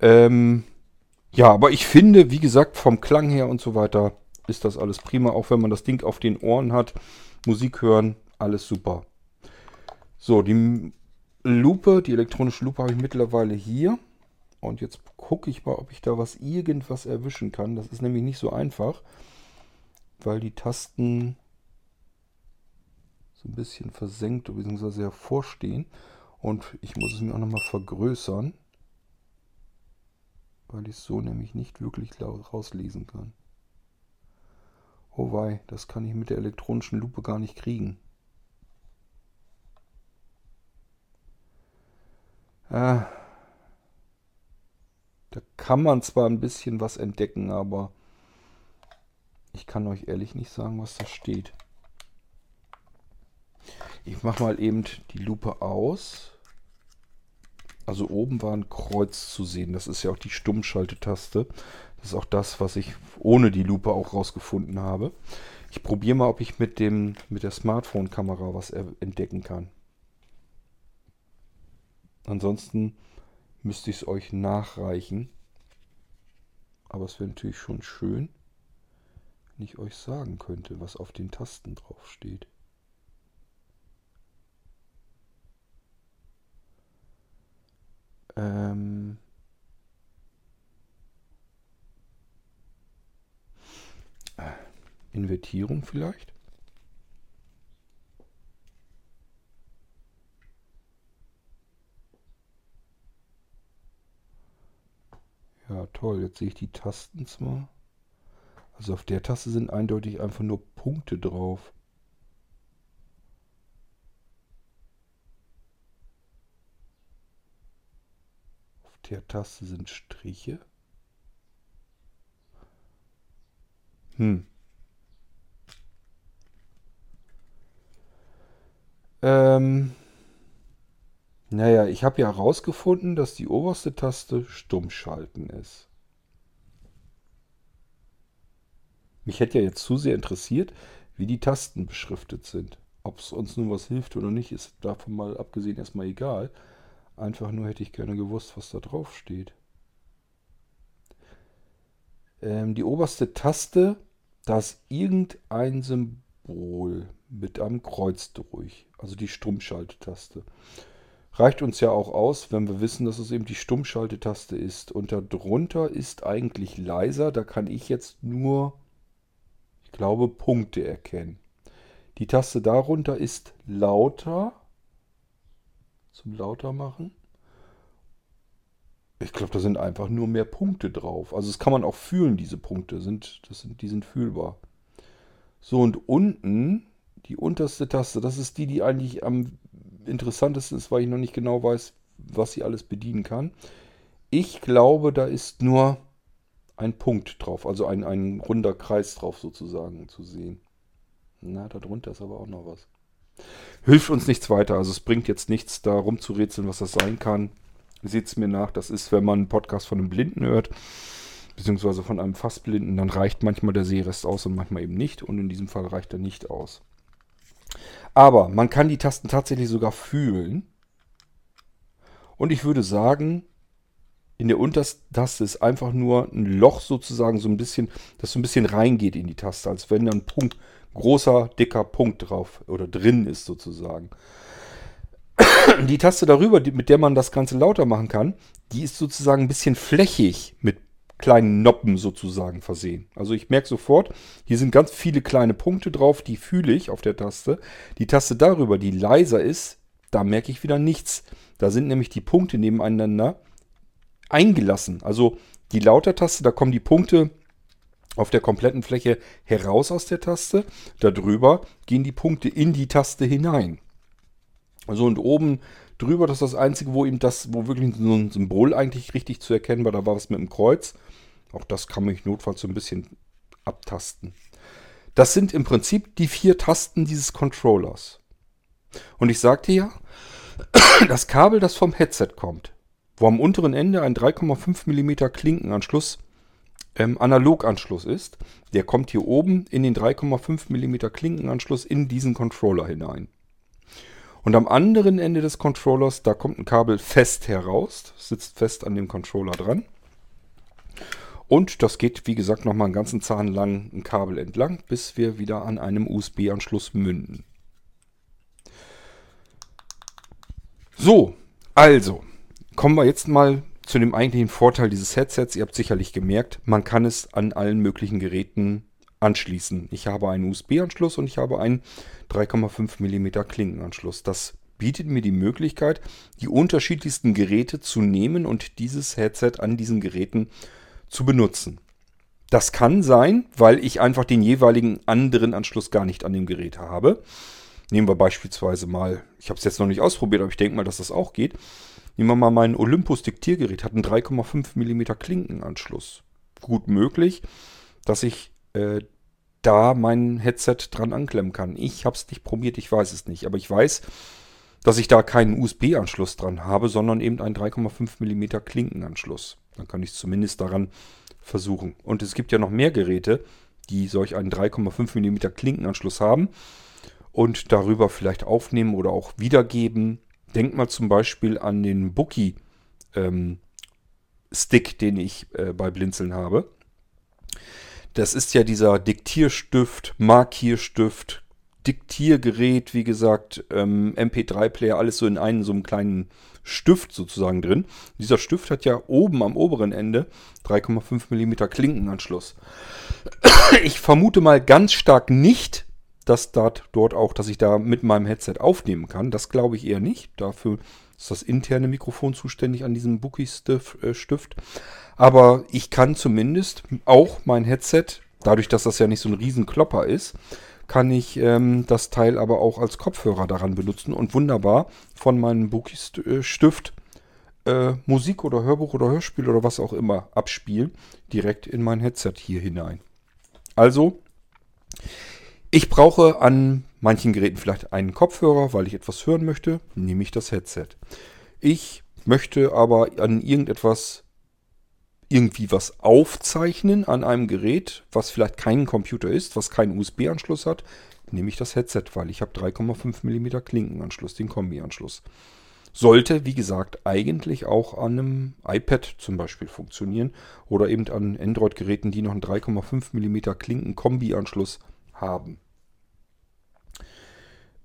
Ähm, ja, aber ich finde, wie gesagt, vom Klang her und so weiter ist das alles prima, auch wenn man das Ding auf den Ohren hat. Musik hören, alles super. So, die Lupe, die elektronische Lupe habe ich mittlerweile hier. Und jetzt gucke ich mal, ob ich da was irgendwas erwischen kann. Das ist nämlich nicht so einfach, weil die Tasten so ein bisschen versenkt bzw. hervorstehen. Und ich muss es mir auch nochmal vergrößern, weil ich es so nämlich nicht wirklich rauslesen kann. Oh wei, das kann ich mit der elektronischen Lupe gar nicht kriegen. Ah, da kann man zwar ein bisschen was entdecken, aber ich kann euch ehrlich nicht sagen, was da steht. Ich mache mal eben die Lupe aus. Also oben war ein Kreuz zu sehen. Das ist ja auch die Stummschaltetaste. Das ist auch das, was ich ohne die Lupe auch rausgefunden habe. Ich probiere mal, ob ich mit, dem, mit der Smartphone-Kamera was entdecken kann. Ansonsten müsste ich es euch nachreichen. Aber es wäre natürlich schon schön, wenn ich euch sagen könnte, was auf den Tasten drauf steht. Ähm Invertierung vielleicht? Ja, toll. Jetzt sehe ich die Tasten zwar. Also auf der Taste sind eindeutig einfach nur Punkte drauf. Taste sind Striche. Hm. Ähm. Naja, ich habe ja herausgefunden, dass die oberste Taste Stummschalten ist. Mich hätte ja jetzt zu sehr interessiert, wie die Tasten beschriftet sind. Ob es uns nun was hilft oder nicht, ist davon mal abgesehen erstmal egal. Einfach nur hätte ich gerne gewusst, was da drauf steht. Ähm, die oberste Taste, da ist irgendein Symbol mit einem Kreuz durch. Also die Stummschaltetaste reicht uns ja auch aus, wenn wir wissen, dass es eben die Stummschaltetaste ist. Und darunter ist eigentlich leiser. Da kann ich jetzt nur, ich glaube, Punkte erkennen. Die Taste darunter ist lauter. Zum lauter machen. Ich glaube, da sind einfach nur mehr Punkte drauf. Also das kann man auch fühlen, diese Punkte. Sind, das sind, die sind fühlbar. So, und unten, die unterste Taste, das ist die, die eigentlich am interessantesten ist, weil ich noch nicht genau weiß, was sie alles bedienen kann. Ich glaube, da ist nur ein Punkt drauf, also ein, ein runder Kreis drauf sozusagen zu sehen. Na, darunter ist aber auch noch was. Hilft uns nichts weiter, also es bringt jetzt nichts, da rumzurätseln, was das sein kann. Seht es mir nach, das ist, wenn man einen Podcast von einem Blinden hört, beziehungsweise von einem Fassblinden, dann reicht manchmal der Sehrest aus und manchmal eben nicht. Und in diesem Fall reicht er nicht aus. Aber man kann die Tasten tatsächlich sogar fühlen. Und ich würde sagen, in der untersten Taste ist einfach nur ein Loch sozusagen so ein bisschen, das so ein bisschen reingeht in die Taste, als wenn da ein Punkt, großer, dicker Punkt drauf oder drin ist sozusagen. Die Taste darüber, mit der man das Ganze lauter machen kann, die ist sozusagen ein bisschen flächig mit kleinen Noppen sozusagen versehen. Also ich merke sofort, hier sind ganz viele kleine Punkte drauf, die fühle ich auf der Taste. Die Taste darüber, die leiser ist, da merke ich wieder nichts. Da sind nämlich die Punkte nebeneinander eingelassen. Also die Lauter-Taste, da kommen die Punkte auf der kompletten Fläche heraus aus der Taste. Darüber gehen die Punkte in die Taste hinein. Also und oben drüber, das ist das Einzige, wo eben das, wo wirklich so ein Symbol eigentlich richtig zu erkennen war. Da war was mit dem Kreuz. Auch das kann man notfalls so ein bisschen abtasten. Das sind im Prinzip die vier Tasten dieses Controllers. Und ich sagte ja, das Kabel, das vom Headset kommt, wo am unteren Ende ein 3,5 mm Klinkenanschluss ähm, Analoganschluss ist, der kommt hier oben in den 3,5 mm Klinkenanschluss in diesen Controller hinein. Und am anderen Ende des Controllers, da kommt ein Kabel fest heraus, sitzt fest an dem Controller dran. Und das geht, wie gesagt, nochmal einen ganzen Zahn lang ein Kabel entlang, bis wir wieder an einem USB-Anschluss münden. So, also, kommen wir jetzt mal zu dem eigentlichen Vorteil dieses Headsets. Ihr habt sicherlich gemerkt, man kann es an allen möglichen Geräten anschließen. Ich habe einen USB-Anschluss und ich habe einen 3,5 mm Klinkenanschluss. Das bietet mir die Möglichkeit, die unterschiedlichsten Geräte zu nehmen und dieses Headset an diesen Geräten zu benutzen. Das kann sein, weil ich einfach den jeweiligen anderen Anschluss gar nicht an dem Gerät habe. Nehmen wir beispielsweise mal, ich habe es jetzt noch nicht ausprobiert, aber ich denke mal, dass das auch geht. Nehmen wir mal mein Olympus Diktiergerät, hat einen 3,5 mm Klinkenanschluss. Gut möglich, dass ich äh, da mein Headset dran anklemmen kann. Ich habe es nicht probiert, ich weiß es nicht. Aber ich weiß, dass ich da keinen USB-Anschluss dran habe, sondern eben einen 3,5 mm Klinkenanschluss. Dann kann ich es zumindest daran versuchen. Und es gibt ja noch mehr Geräte, die solch einen 3,5 mm Klinkenanschluss haben und darüber vielleicht aufnehmen oder auch wiedergeben Denk mal zum Beispiel an den Bookie ähm, Stick, den ich äh, bei Blinzeln habe. Das ist ja dieser Diktierstift, Markierstift, Diktiergerät, wie gesagt, ähm, MP3-Player, alles so in einem so einem kleinen Stift sozusagen drin. Dieser Stift hat ja oben am oberen Ende 3,5 mm Klinkenanschluss. Ich vermute mal ganz stark nicht, dass dort auch, dass ich da mit meinem Headset aufnehmen kann. Das glaube ich eher nicht. Dafür ist das interne Mikrofon zuständig an diesem Bookie-Stift. Aber ich kann zumindest auch mein Headset, dadurch, dass das ja nicht so ein Riesenklopper ist, kann ich ähm, das Teil aber auch als Kopfhörer daran benutzen und wunderbar von meinem Bookie-Stift äh, Musik oder Hörbuch oder Hörspiel oder was auch immer abspielen, direkt in mein Headset hier hinein. Also, ich brauche an manchen Geräten vielleicht einen Kopfhörer, weil ich etwas hören möchte, nehme ich das Headset. Ich möchte aber an irgendetwas irgendwie was aufzeichnen an einem Gerät, was vielleicht kein Computer ist, was keinen USB-Anschluss hat, nehme ich das Headset, weil ich habe 3,5 mm Klinkenanschluss, den Kombi-Anschluss. Sollte, wie gesagt, eigentlich auch an einem iPad zum Beispiel funktionieren oder eben an Android-Geräten, die noch einen 3,5 mm Klinken-Kombi-Anschluss haben.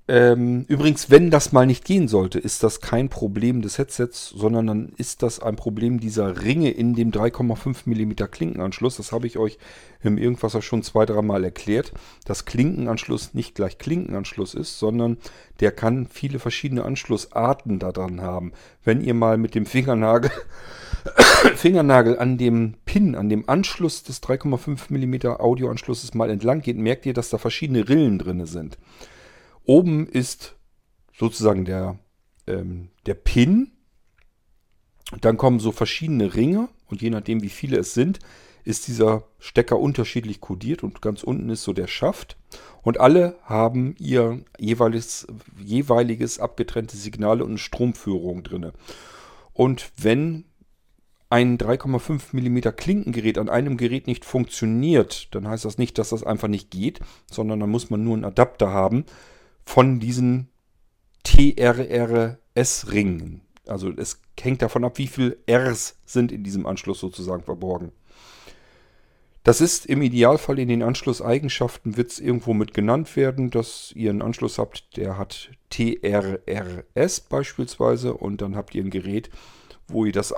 Ähm, übrigens, wenn das mal nicht gehen sollte, ist das kein Problem des Headsets, sondern dann ist das ein Problem dieser Ringe in dem 3,5 mm Klinkenanschluss. Das habe ich euch im Irgendwas schon zwei, dreimal erklärt, dass Klinkenanschluss nicht gleich Klinkenanschluss ist, sondern der kann viele verschiedene Anschlussarten daran haben. Wenn ihr mal mit dem Fingernagel, Fingernagel an dem Pin, an dem Anschluss des 3,5 mm Audioanschlusses mal entlang geht, merkt ihr, dass da verschiedene Rillen drin sind. Oben ist sozusagen der, ähm, der Pin. Dann kommen so verschiedene Ringe und je nachdem, wie viele es sind, ist dieser Stecker unterschiedlich kodiert und ganz unten ist so der Schaft. Und alle haben ihr jeweiliges, jeweiliges abgetrennte Signale und eine Stromführung drin. Und wenn ein 3,5 mm Klinkengerät an einem Gerät nicht funktioniert, dann heißt das nicht, dass das einfach nicht geht, sondern dann muss man nur einen Adapter haben, von diesen TRRS-Ringen. Also es hängt davon ab, wie viele Rs sind in diesem Anschluss sozusagen verborgen. Das ist im Idealfall in den Anschlusseigenschaften, wird es irgendwo mit genannt werden, dass ihr einen Anschluss habt, der hat TRRS beispielsweise und dann habt ihr ein Gerät, wo ihr das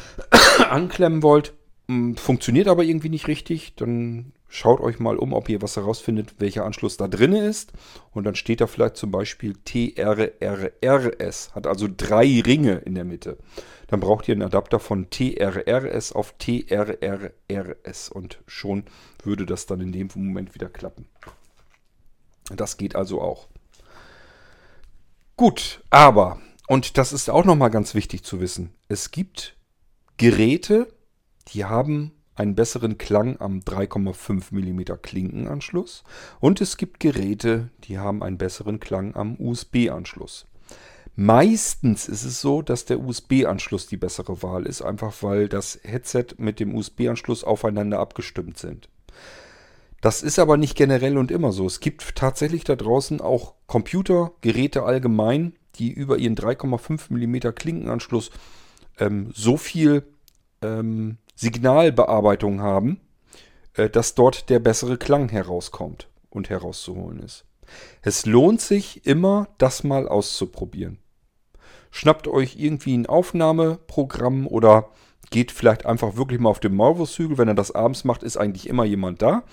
anklemmen wollt, hm, funktioniert aber irgendwie nicht richtig, dann Schaut euch mal um, ob ihr was herausfindet, welcher Anschluss da drin ist. Und dann steht da vielleicht zum Beispiel TRRRS, hat also drei Ringe in der Mitte. Dann braucht ihr einen Adapter von TRRS auf TRRRS und schon würde das dann in dem Moment wieder klappen. Das geht also auch. Gut, aber, und das ist auch nochmal ganz wichtig zu wissen, es gibt Geräte, die haben einen besseren Klang am 3,5 mm Klinkenanschluss und es gibt Geräte, die haben einen besseren Klang am USB-Anschluss. Meistens ist es so, dass der USB-Anschluss die bessere Wahl ist, einfach weil das Headset mit dem USB-Anschluss aufeinander abgestimmt sind. Das ist aber nicht generell und immer so. Es gibt tatsächlich da draußen auch Computer, Geräte allgemein, die über ihren 3,5 mm Klinkenanschluss ähm, so viel ähm, Signalbearbeitung haben, äh, dass dort der bessere Klang herauskommt und herauszuholen ist. Es lohnt sich immer, das mal auszuprobieren. Schnappt euch irgendwie ein Aufnahmeprogramm oder geht vielleicht einfach wirklich mal auf den Maulwurfshügel. Wenn er das abends macht, ist eigentlich immer jemand da.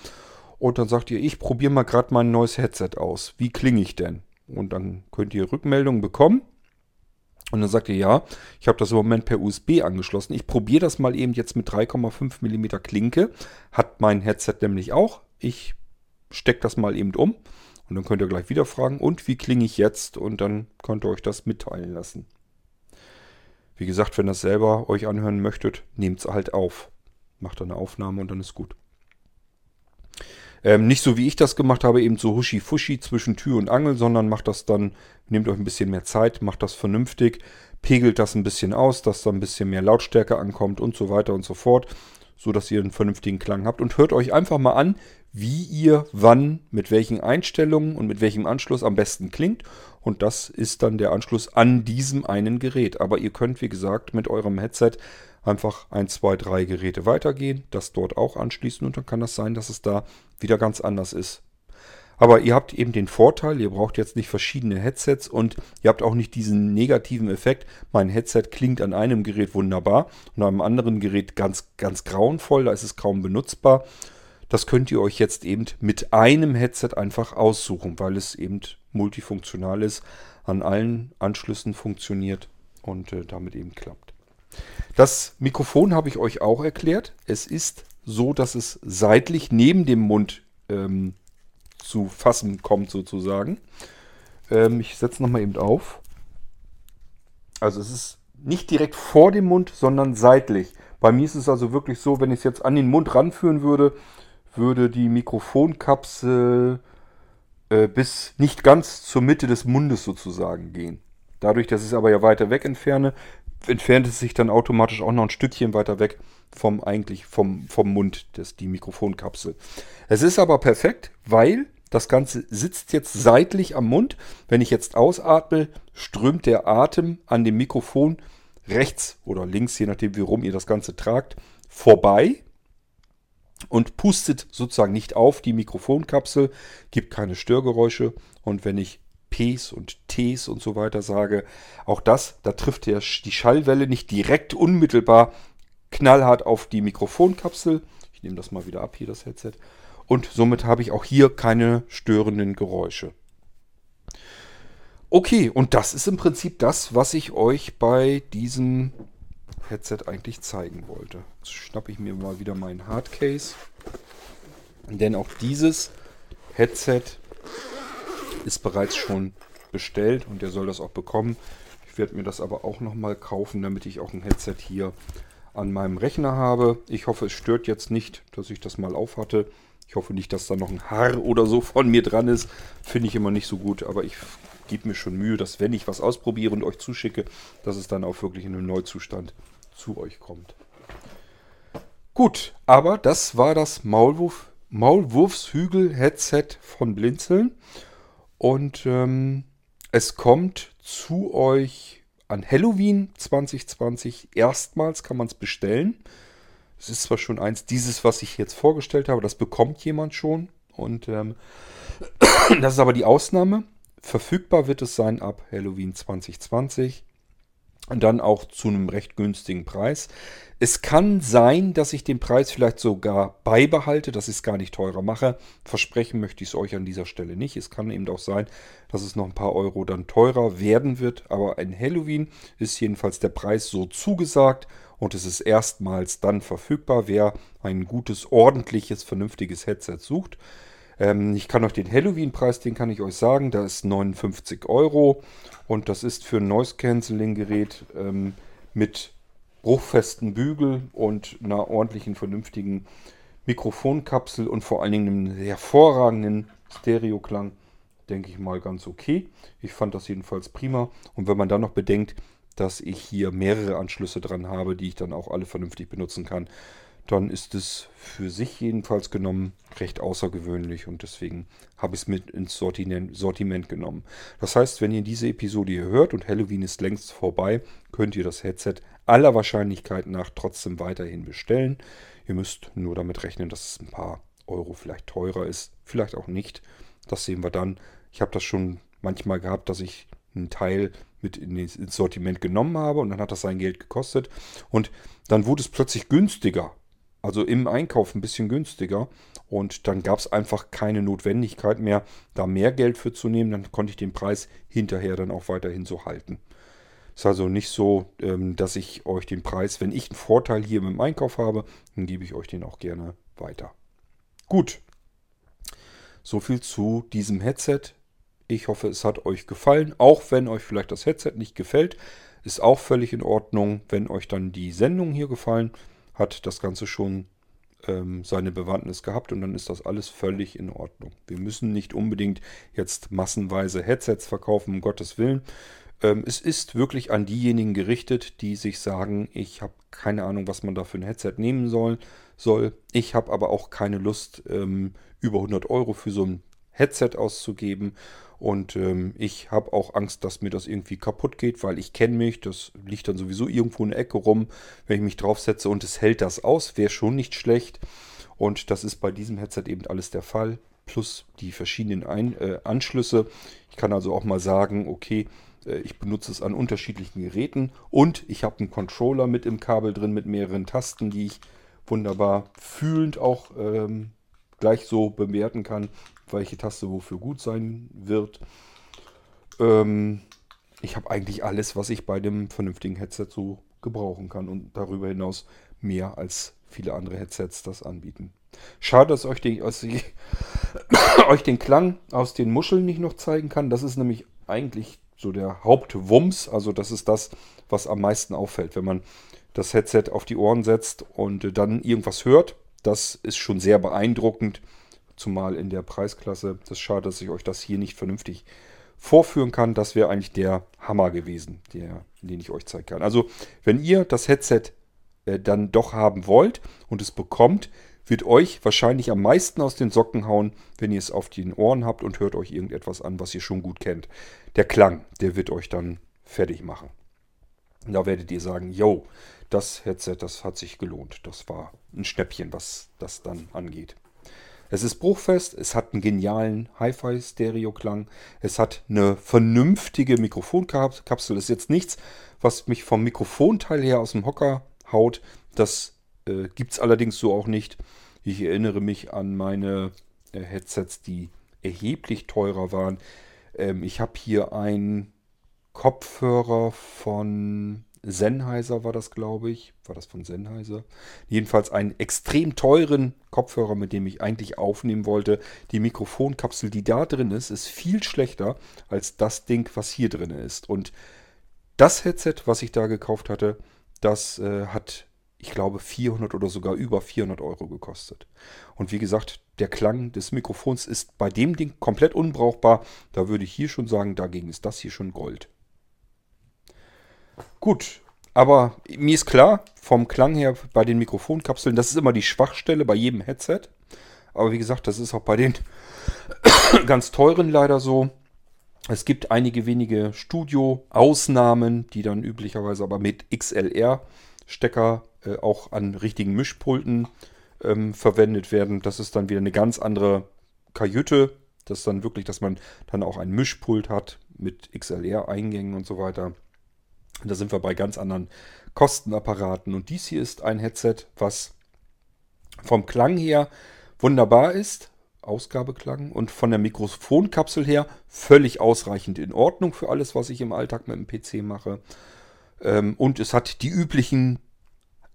Und dann sagt ihr, ich probiere mal gerade mein neues Headset aus. Wie klinge ich denn? Und dann könnt ihr Rückmeldungen bekommen. Und dann sagt ihr, ja, ich habe das im Moment per USB angeschlossen. Ich probiere das mal eben jetzt mit 3,5 mm Klinke. Hat mein Headset nämlich auch. Ich stecke das mal eben um. Und dann könnt ihr gleich wieder fragen, und wie klinge ich jetzt? Und dann könnt ihr euch das mitteilen lassen. Wie gesagt, wenn ihr das selber euch anhören möchtet, nehmt es halt auf. Macht eine Aufnahme und dann ist gut. Ähm, nicht so wie ich das gemacht habe, eben so huschi-fuschi zwischen Tür und Angel, sondern macht das dann, nehmt euch ein bisschen mehr Zeit, macht das vernünftig, pegelt das ein bisschen aus, dass da ein bisschen mehr Lautstärke ankommt und so weiter und so fort, so dass ihr einen vernünftigen Klang habt. Und hört euch einfach mal an, wie ihr wann mit welchen Einstellungen und mit welchem Anschluss am besten klingt und das ist dann der Anschluss an diesem einen Gerät. Aber ihr könnt, wie gesagt, mit eurem Headset einfach ein, zwei, drei Geräte weitergehen, das dort auch anschließen und dann kann das sein, dass es da wieder ganz anders ist. Aber ihr habt eben den Vorteil, ihr braucht jetzt nicht verschiedene Headsets und ihr habt auch nicht diesen negativen Effekt. Mein Headset klingt an einem Gerät wunderbar und an einem anderen Gerät ganz, ganz grauenvoll, da ist es kaum benutzbar. Das könnt ihr euch jetzt eben mit einem Headset einfach aussuchen, weil es eben multifunktional ist, an allen Anschlüssen funktioniert und äh, damit eben klappt. Das Mikrofon habe ich euch auch erklärt. Es ist so, dass es seitlich neben dem Mund ähm, zu fassen kommt sozusagen. Ähm, ich setze nochmal eben auf. Also es ist nicht direkt vor dem Mund, sondern seitlich. Bei mir ist es also wirklich so, wenn ich es jetzt an den Mund ranführen würde, würde die Mikrofonkapsel äh, bis nicht ganz zur Mitte des Mundes sozusagen gehen. Dadurch, dass ich es aber ja weiter weg entferne, entfernt es sich dann automatisch auch noch ein Stückchen weiter weg vom eigentlich vom, vom Mund, das, die Mikrofonkapsel. Es ist aber perfekt, weil das Ganze sitzt jetzt seitlich am Mund. Wenn ich jetzt ausatme, strömt der Atem an dem Mikrofon rechts oder links, je nachdem, wie rum ihr das Ganze tragt, vorbei und pustet sozusagen nicht auf die Mikrofonkapsel, gibt keine Störgeräusche. Und wenn ich Ps und Ts und so weiter sage, auch das, da trifft der, die Schallwelle nicht direkt unmittelbar knallhart auf die Mikrofonkapsel. Ich nehme das mal wieder ab hier, das Headset. Und somit habe ich auch hier keine störenden Geräusche. Okay, und das ist im Prinzip das, was ich euch bei diesem Headset eigentlich zeigen wollte. Jetzt schnappe ich mir mal wieder meinen Hardcase. Denn auch dieses Headset ist bereits schon bestellt und der soll das auch bekommen. Ich werde mir das aber auch nochmal kaufen, damit ich auch ein Headset hier an meinem Rechner habe. Ich hoffe, es stört jetzt nicht, dass ich das mal auf hatte. Ich hoffe nicht, dass da noch ein Haar oder so von mir dran ist. Finde ich immer nicht so gut, aber ich gebe mir schon Mühe, dass wenn ich was ausprobiere und euch zuschicke, dass es dann auch wirklich in einem Neuzustand zu euch kommt. Gut, aber das war das Maulwurf, Maulwurfshügel-Headset von Blinzeln. Und ähm, es kommt zu euch an Halloween 2020. Erstmals kann man es bestellen. Es ist zwar schon eins, dieses, was ich jetzt vorgestellt habe, das bekommt jemand schon. Und ähm, das ist aber die Ausnahme. Verfügbar wird es sein ab Halloween 2020. Und dann auch zu einem recht günstigen Preis. Es kann sein, dass ich den Preis vielleicht sogar beibehalte, dass ich es gar nicht teurer mache. Versprechen möchte ich es euch an dieser Stelle nicht. Es kann eben auch sein, dass es noch ein paar Euro dann teurer werden wird. Aber ein Halloween ist jedenfalls der Preis so zugesagt und es ist erstmals dann verfügbar, wer ein gutes, ordentliches, vernünftiges Headset sucht. Ähm, ich kann euch den Halloween-Preis, den kann ich euch sagen, da ist 59 Euro und das ist für ein Noise-Canceling-Gerät ähm, mit bruchfesten Bügel und einer ordentlichen, vernünftigen Mikrofonkapsel und vor allen Dingen einem hervorragenden Stereoklang, denke ich mal ganz okay. Ich fand das jedenfalls prima. Und wenn man dann noch bedenkt, dass ich hier mehrere Anschlüsse dran habe, die ich dann auch alle vernünftig benutzen kann, dann ist es für sich jedenfalls genommen recht außergewöhnlich und deswegen habe ich es mit ins Sortiment, genommen. Das heißt, wenn ihr diese Episode hier hört und Halloween ist längst vorbei, könnt ihr das Headset aller Wahrscheinlichkeit nach trotzdem weiterhin bestellen. Ihr müsst nur damit rechnen, dass es ein paar Euro vielleicht teurer ist, vielleicht auch nicht. Das sehen wir dann. Ich habe das schon manchmal gehabt, dass ich einen Teil mit ins Sortiment genommen habe und dann hat das sein Geld gekostet und dann wurde es plötzlich günstiger also im Einkauf ein bisschen günstiger. Und dann gab es einfach keine Notwendigkeit mehr, da mehr Geld für zu nehmen. Dann konnte ich den Preis hinterher dann auch weiterhin so halten. Ist also nicht so, ähm, dass ich euch den Preis, wenn ich einen Vorteil hier mit dem Einkauf habe, dann gebe ich euch den auch gerne weiter. Gut. So viel zu diesem Headset. Ich hoffe, es hat euch gefallen. Auch wenn euch vielleicht das Headset nicht gefällt, ist auch völlig in Ordnung. Wenn euch dann die Sendung hier gefallen, hat das Ganze schon ähm, seine Bewandtnis gehabt und dann ist das alles völlig in Ordnung. Wir müssen nicht unbedingt jetzt massenweise Headsets verkaufen, um Gottes Willen. Ähm, es ist wirklich an diejenigen gerichtet, die sich sagen, ich habe keine Ahnung, was man da für ein Headset nehmen soll. soll. Ich habe aber auch keine Lust, ähm, über 100 Euro für so ein Headset auszugeben. Und ähm, ich habe auch Angst, dass mir das irgendwie kaputt geht, weil ich kenne mich. Das liegt dann sowieso irgendwo in der Ecke rum, wenn ich mich draufsetze und es hält das aus. Wäre schon nicht schlecht. Und das ist bei diesem Headset eben alles der Fall. Plus die verschiedenen Ein äh, Anschlüsse. Ich kann also auch mal sagen, okay, äh, ich benutze es an unterschiedlichen Geräten. Und ich habe einen Controller mit im Kabel drin mit mehreren Tasten, die ich wunderbar fühlend auch ähm, gleich so bewerten kann, welche Taste wofür gut sein wird. Ähm, ich habe eigentlich alles, was ich bei dem vernünftigen Headset so gebrauchen kann und darüber hinaus mehr als viele andere Headsets das anbieten. Schade, dass euch, die, dass ich euch den Klang aus den Muscheln nicht noch zeigen kann. Das ist nämlich eigentlich so der Hauptwumms. Also das ist das, was am meisten auffällt, wenn man das Headset auf die Ohren setzt und dann irgendwas hört. Das ist schon sehr beeindruckend zumal in der Preisklasse. Das ist schade, dass ich euch das hier nicht vernünftig vorführen kann. Das wäre eigentlich der Hammer gewesen, der, den ich euch zeigen kann. Also, wenn ihr das Headset äh, dann doch haben wollt und es bekommt, wird euch wahrscheinlich am meisten aus den Socken hauen, wenn ihr es auf den Ohren habt und hört euch irgendetwas an, was ihr schon gut kennt. Der Klang, der wird euch dann fertig machen. Da werdet ihr sagen, yo, das Headset, das hat sich gelohnt. Das war ein Schnäppchen, was das dann angeht. Es ist bruchfest, es hat einen genialen Hi-Fi-Stereo-Klang, es hat eine vernünftige Mikrofonkapsel. Das ist jetzt nichts, was mich vom Mikrofonteil her aus dem Hocker haut. Das äh, gibt es allerdings so auch nicht. Ich erinnere mich an meine äh, Headsets, die erheblich teurer waren. Ähm, ich habe hier einen Kopfhörer von Sennheiser war das, glaube ich. War das von Sennheiser? Jedenfalls einen extrem teuren Kopfhörer, mit dem ich eigentlich aufnehmen wollte. Die Mikrofonkapsel, die da drin ist, ist viel schlechter als das Ding, was hier drin ist. Und das Headset, was ich da gekauft hatte, das äh, hat, ich glaube, 400 oder sogar über 400 Euro gekostet. Und wie gesagt, der Klang des Mikrofons ist bei dem Ding komplett unbrauchbar. Da würde ich hier schon sagen, dagegen ist das hier schon Gold. Gut, aber mir ist klar, vom Klang her bei den Mikrofonkapseln, das ist immer die Schwachstelle bei jedem Headset. Aber wie gesagt, das ist auch bei den ganz teuren leider so. Es gibt einige wenige Studio-Ausnahmen, die dann üblicherweise aber mit XLR-Stecker äh, auch an richtigen Mischpulten ähm, verwendet werden. Das ist dann wieder eine ganz andere Kajüte. Das ist dann wirklich, dass man dann auch ein Mischpult hat mit XLR-Eingängen und so weiter. Da sind wir bei ganz anderen Kostenapparaten. Und dies hier ist ein Headset, was vom Klang her wunderbar ist, Ausgabeklang, und von der Mikrofonkapsel her völlig ausreichend in Ordnung für alles, was ich im Alltag mit dem PC mache. Ähm, und es hat die üblichen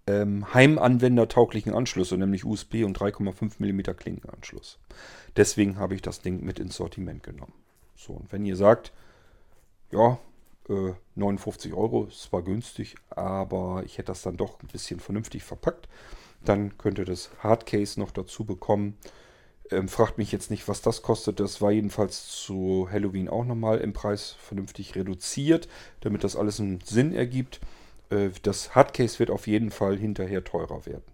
ähm, heimanwendertauglichen Anschlüsse, nämlich USB und 3,5 mm Klinkenanschluss. Deswegen habe ich das Ding mit ins Sortiment genommen. So, und wenn ihr sagt, ja, äh, 59 Euro ist zwar günstig, aber ich hätte das dann doch ein bisschen vernünftig verpackt, dann könnt ihr das Hardcase noch dazu bekommen. Ähm, fragt mich jetzt nicht, was das kostet. Das war jedenfalls zu Halloween auch nochmal im Preis vernünftig reduziert, damit das alles einen Sinn ergibt. Äh, das Hardcase wird auf jeden Fall hinterher teurer werden.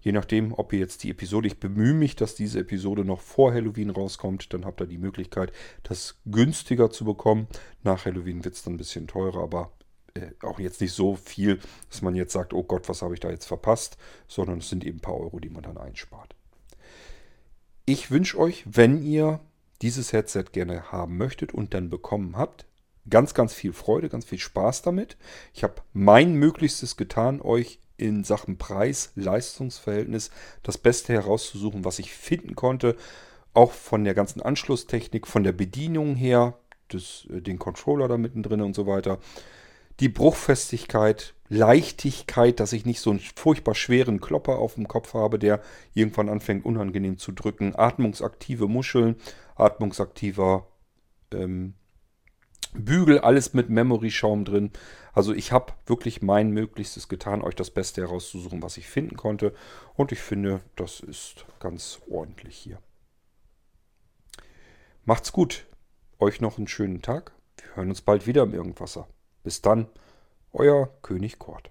Je nachdem, ob ihr jetzt die Episode, ich bemühe mich, dass diese Episode noch vor Halloween rauskommt, dann habt ihr die Möglichkeit, das günstiger zu bekommen. Nach Halloween wird es dann ein bisschen teurer, aber äh, auch jetzt nicht so viel, dass man jetzt sagt, oh Gott, was habe ich da jetzt verpasst, sondern es sind eben ein paar Euro, die man dann einspart. Ich wünsche euch, wenn ihr dieses Headset gerne haben möchtet und dann bekommen habt, ganz, ganz viel Freude, ganz viel Spaß damit. Ich habe mein Möglichstes getan, euch in Sachen Preis-Leistungsverhältnis das Beste herauszusuchen, was ich finden konnte. Auch von der ganzen Anschlusstechnik, von der Bedienung her, des, äh, den Controller da mittendrin und so weiter. Die Bruchfestigkeit, Leichtigkeit, dass ich nicht so einen furchtbar schweren Klopper auf dem Kopf habe, der irgendwann anfängt unangenehm zu drücken. Atmungsaktive Muscheln, atmungsaktiver ähm, Bügel, alles mit Memory-Schaum drin. Also ich habe wirklich mein Möglichstes getan, euch das Beste herauszusuchen, was ich finden konnte. Und ich finde, das ist ganz ordentlich hier. Macht's gut. Euch noch einen schönen Tag. Wir hören uns bald wieder im Irgendwasser. Bis dann, euer König Kort.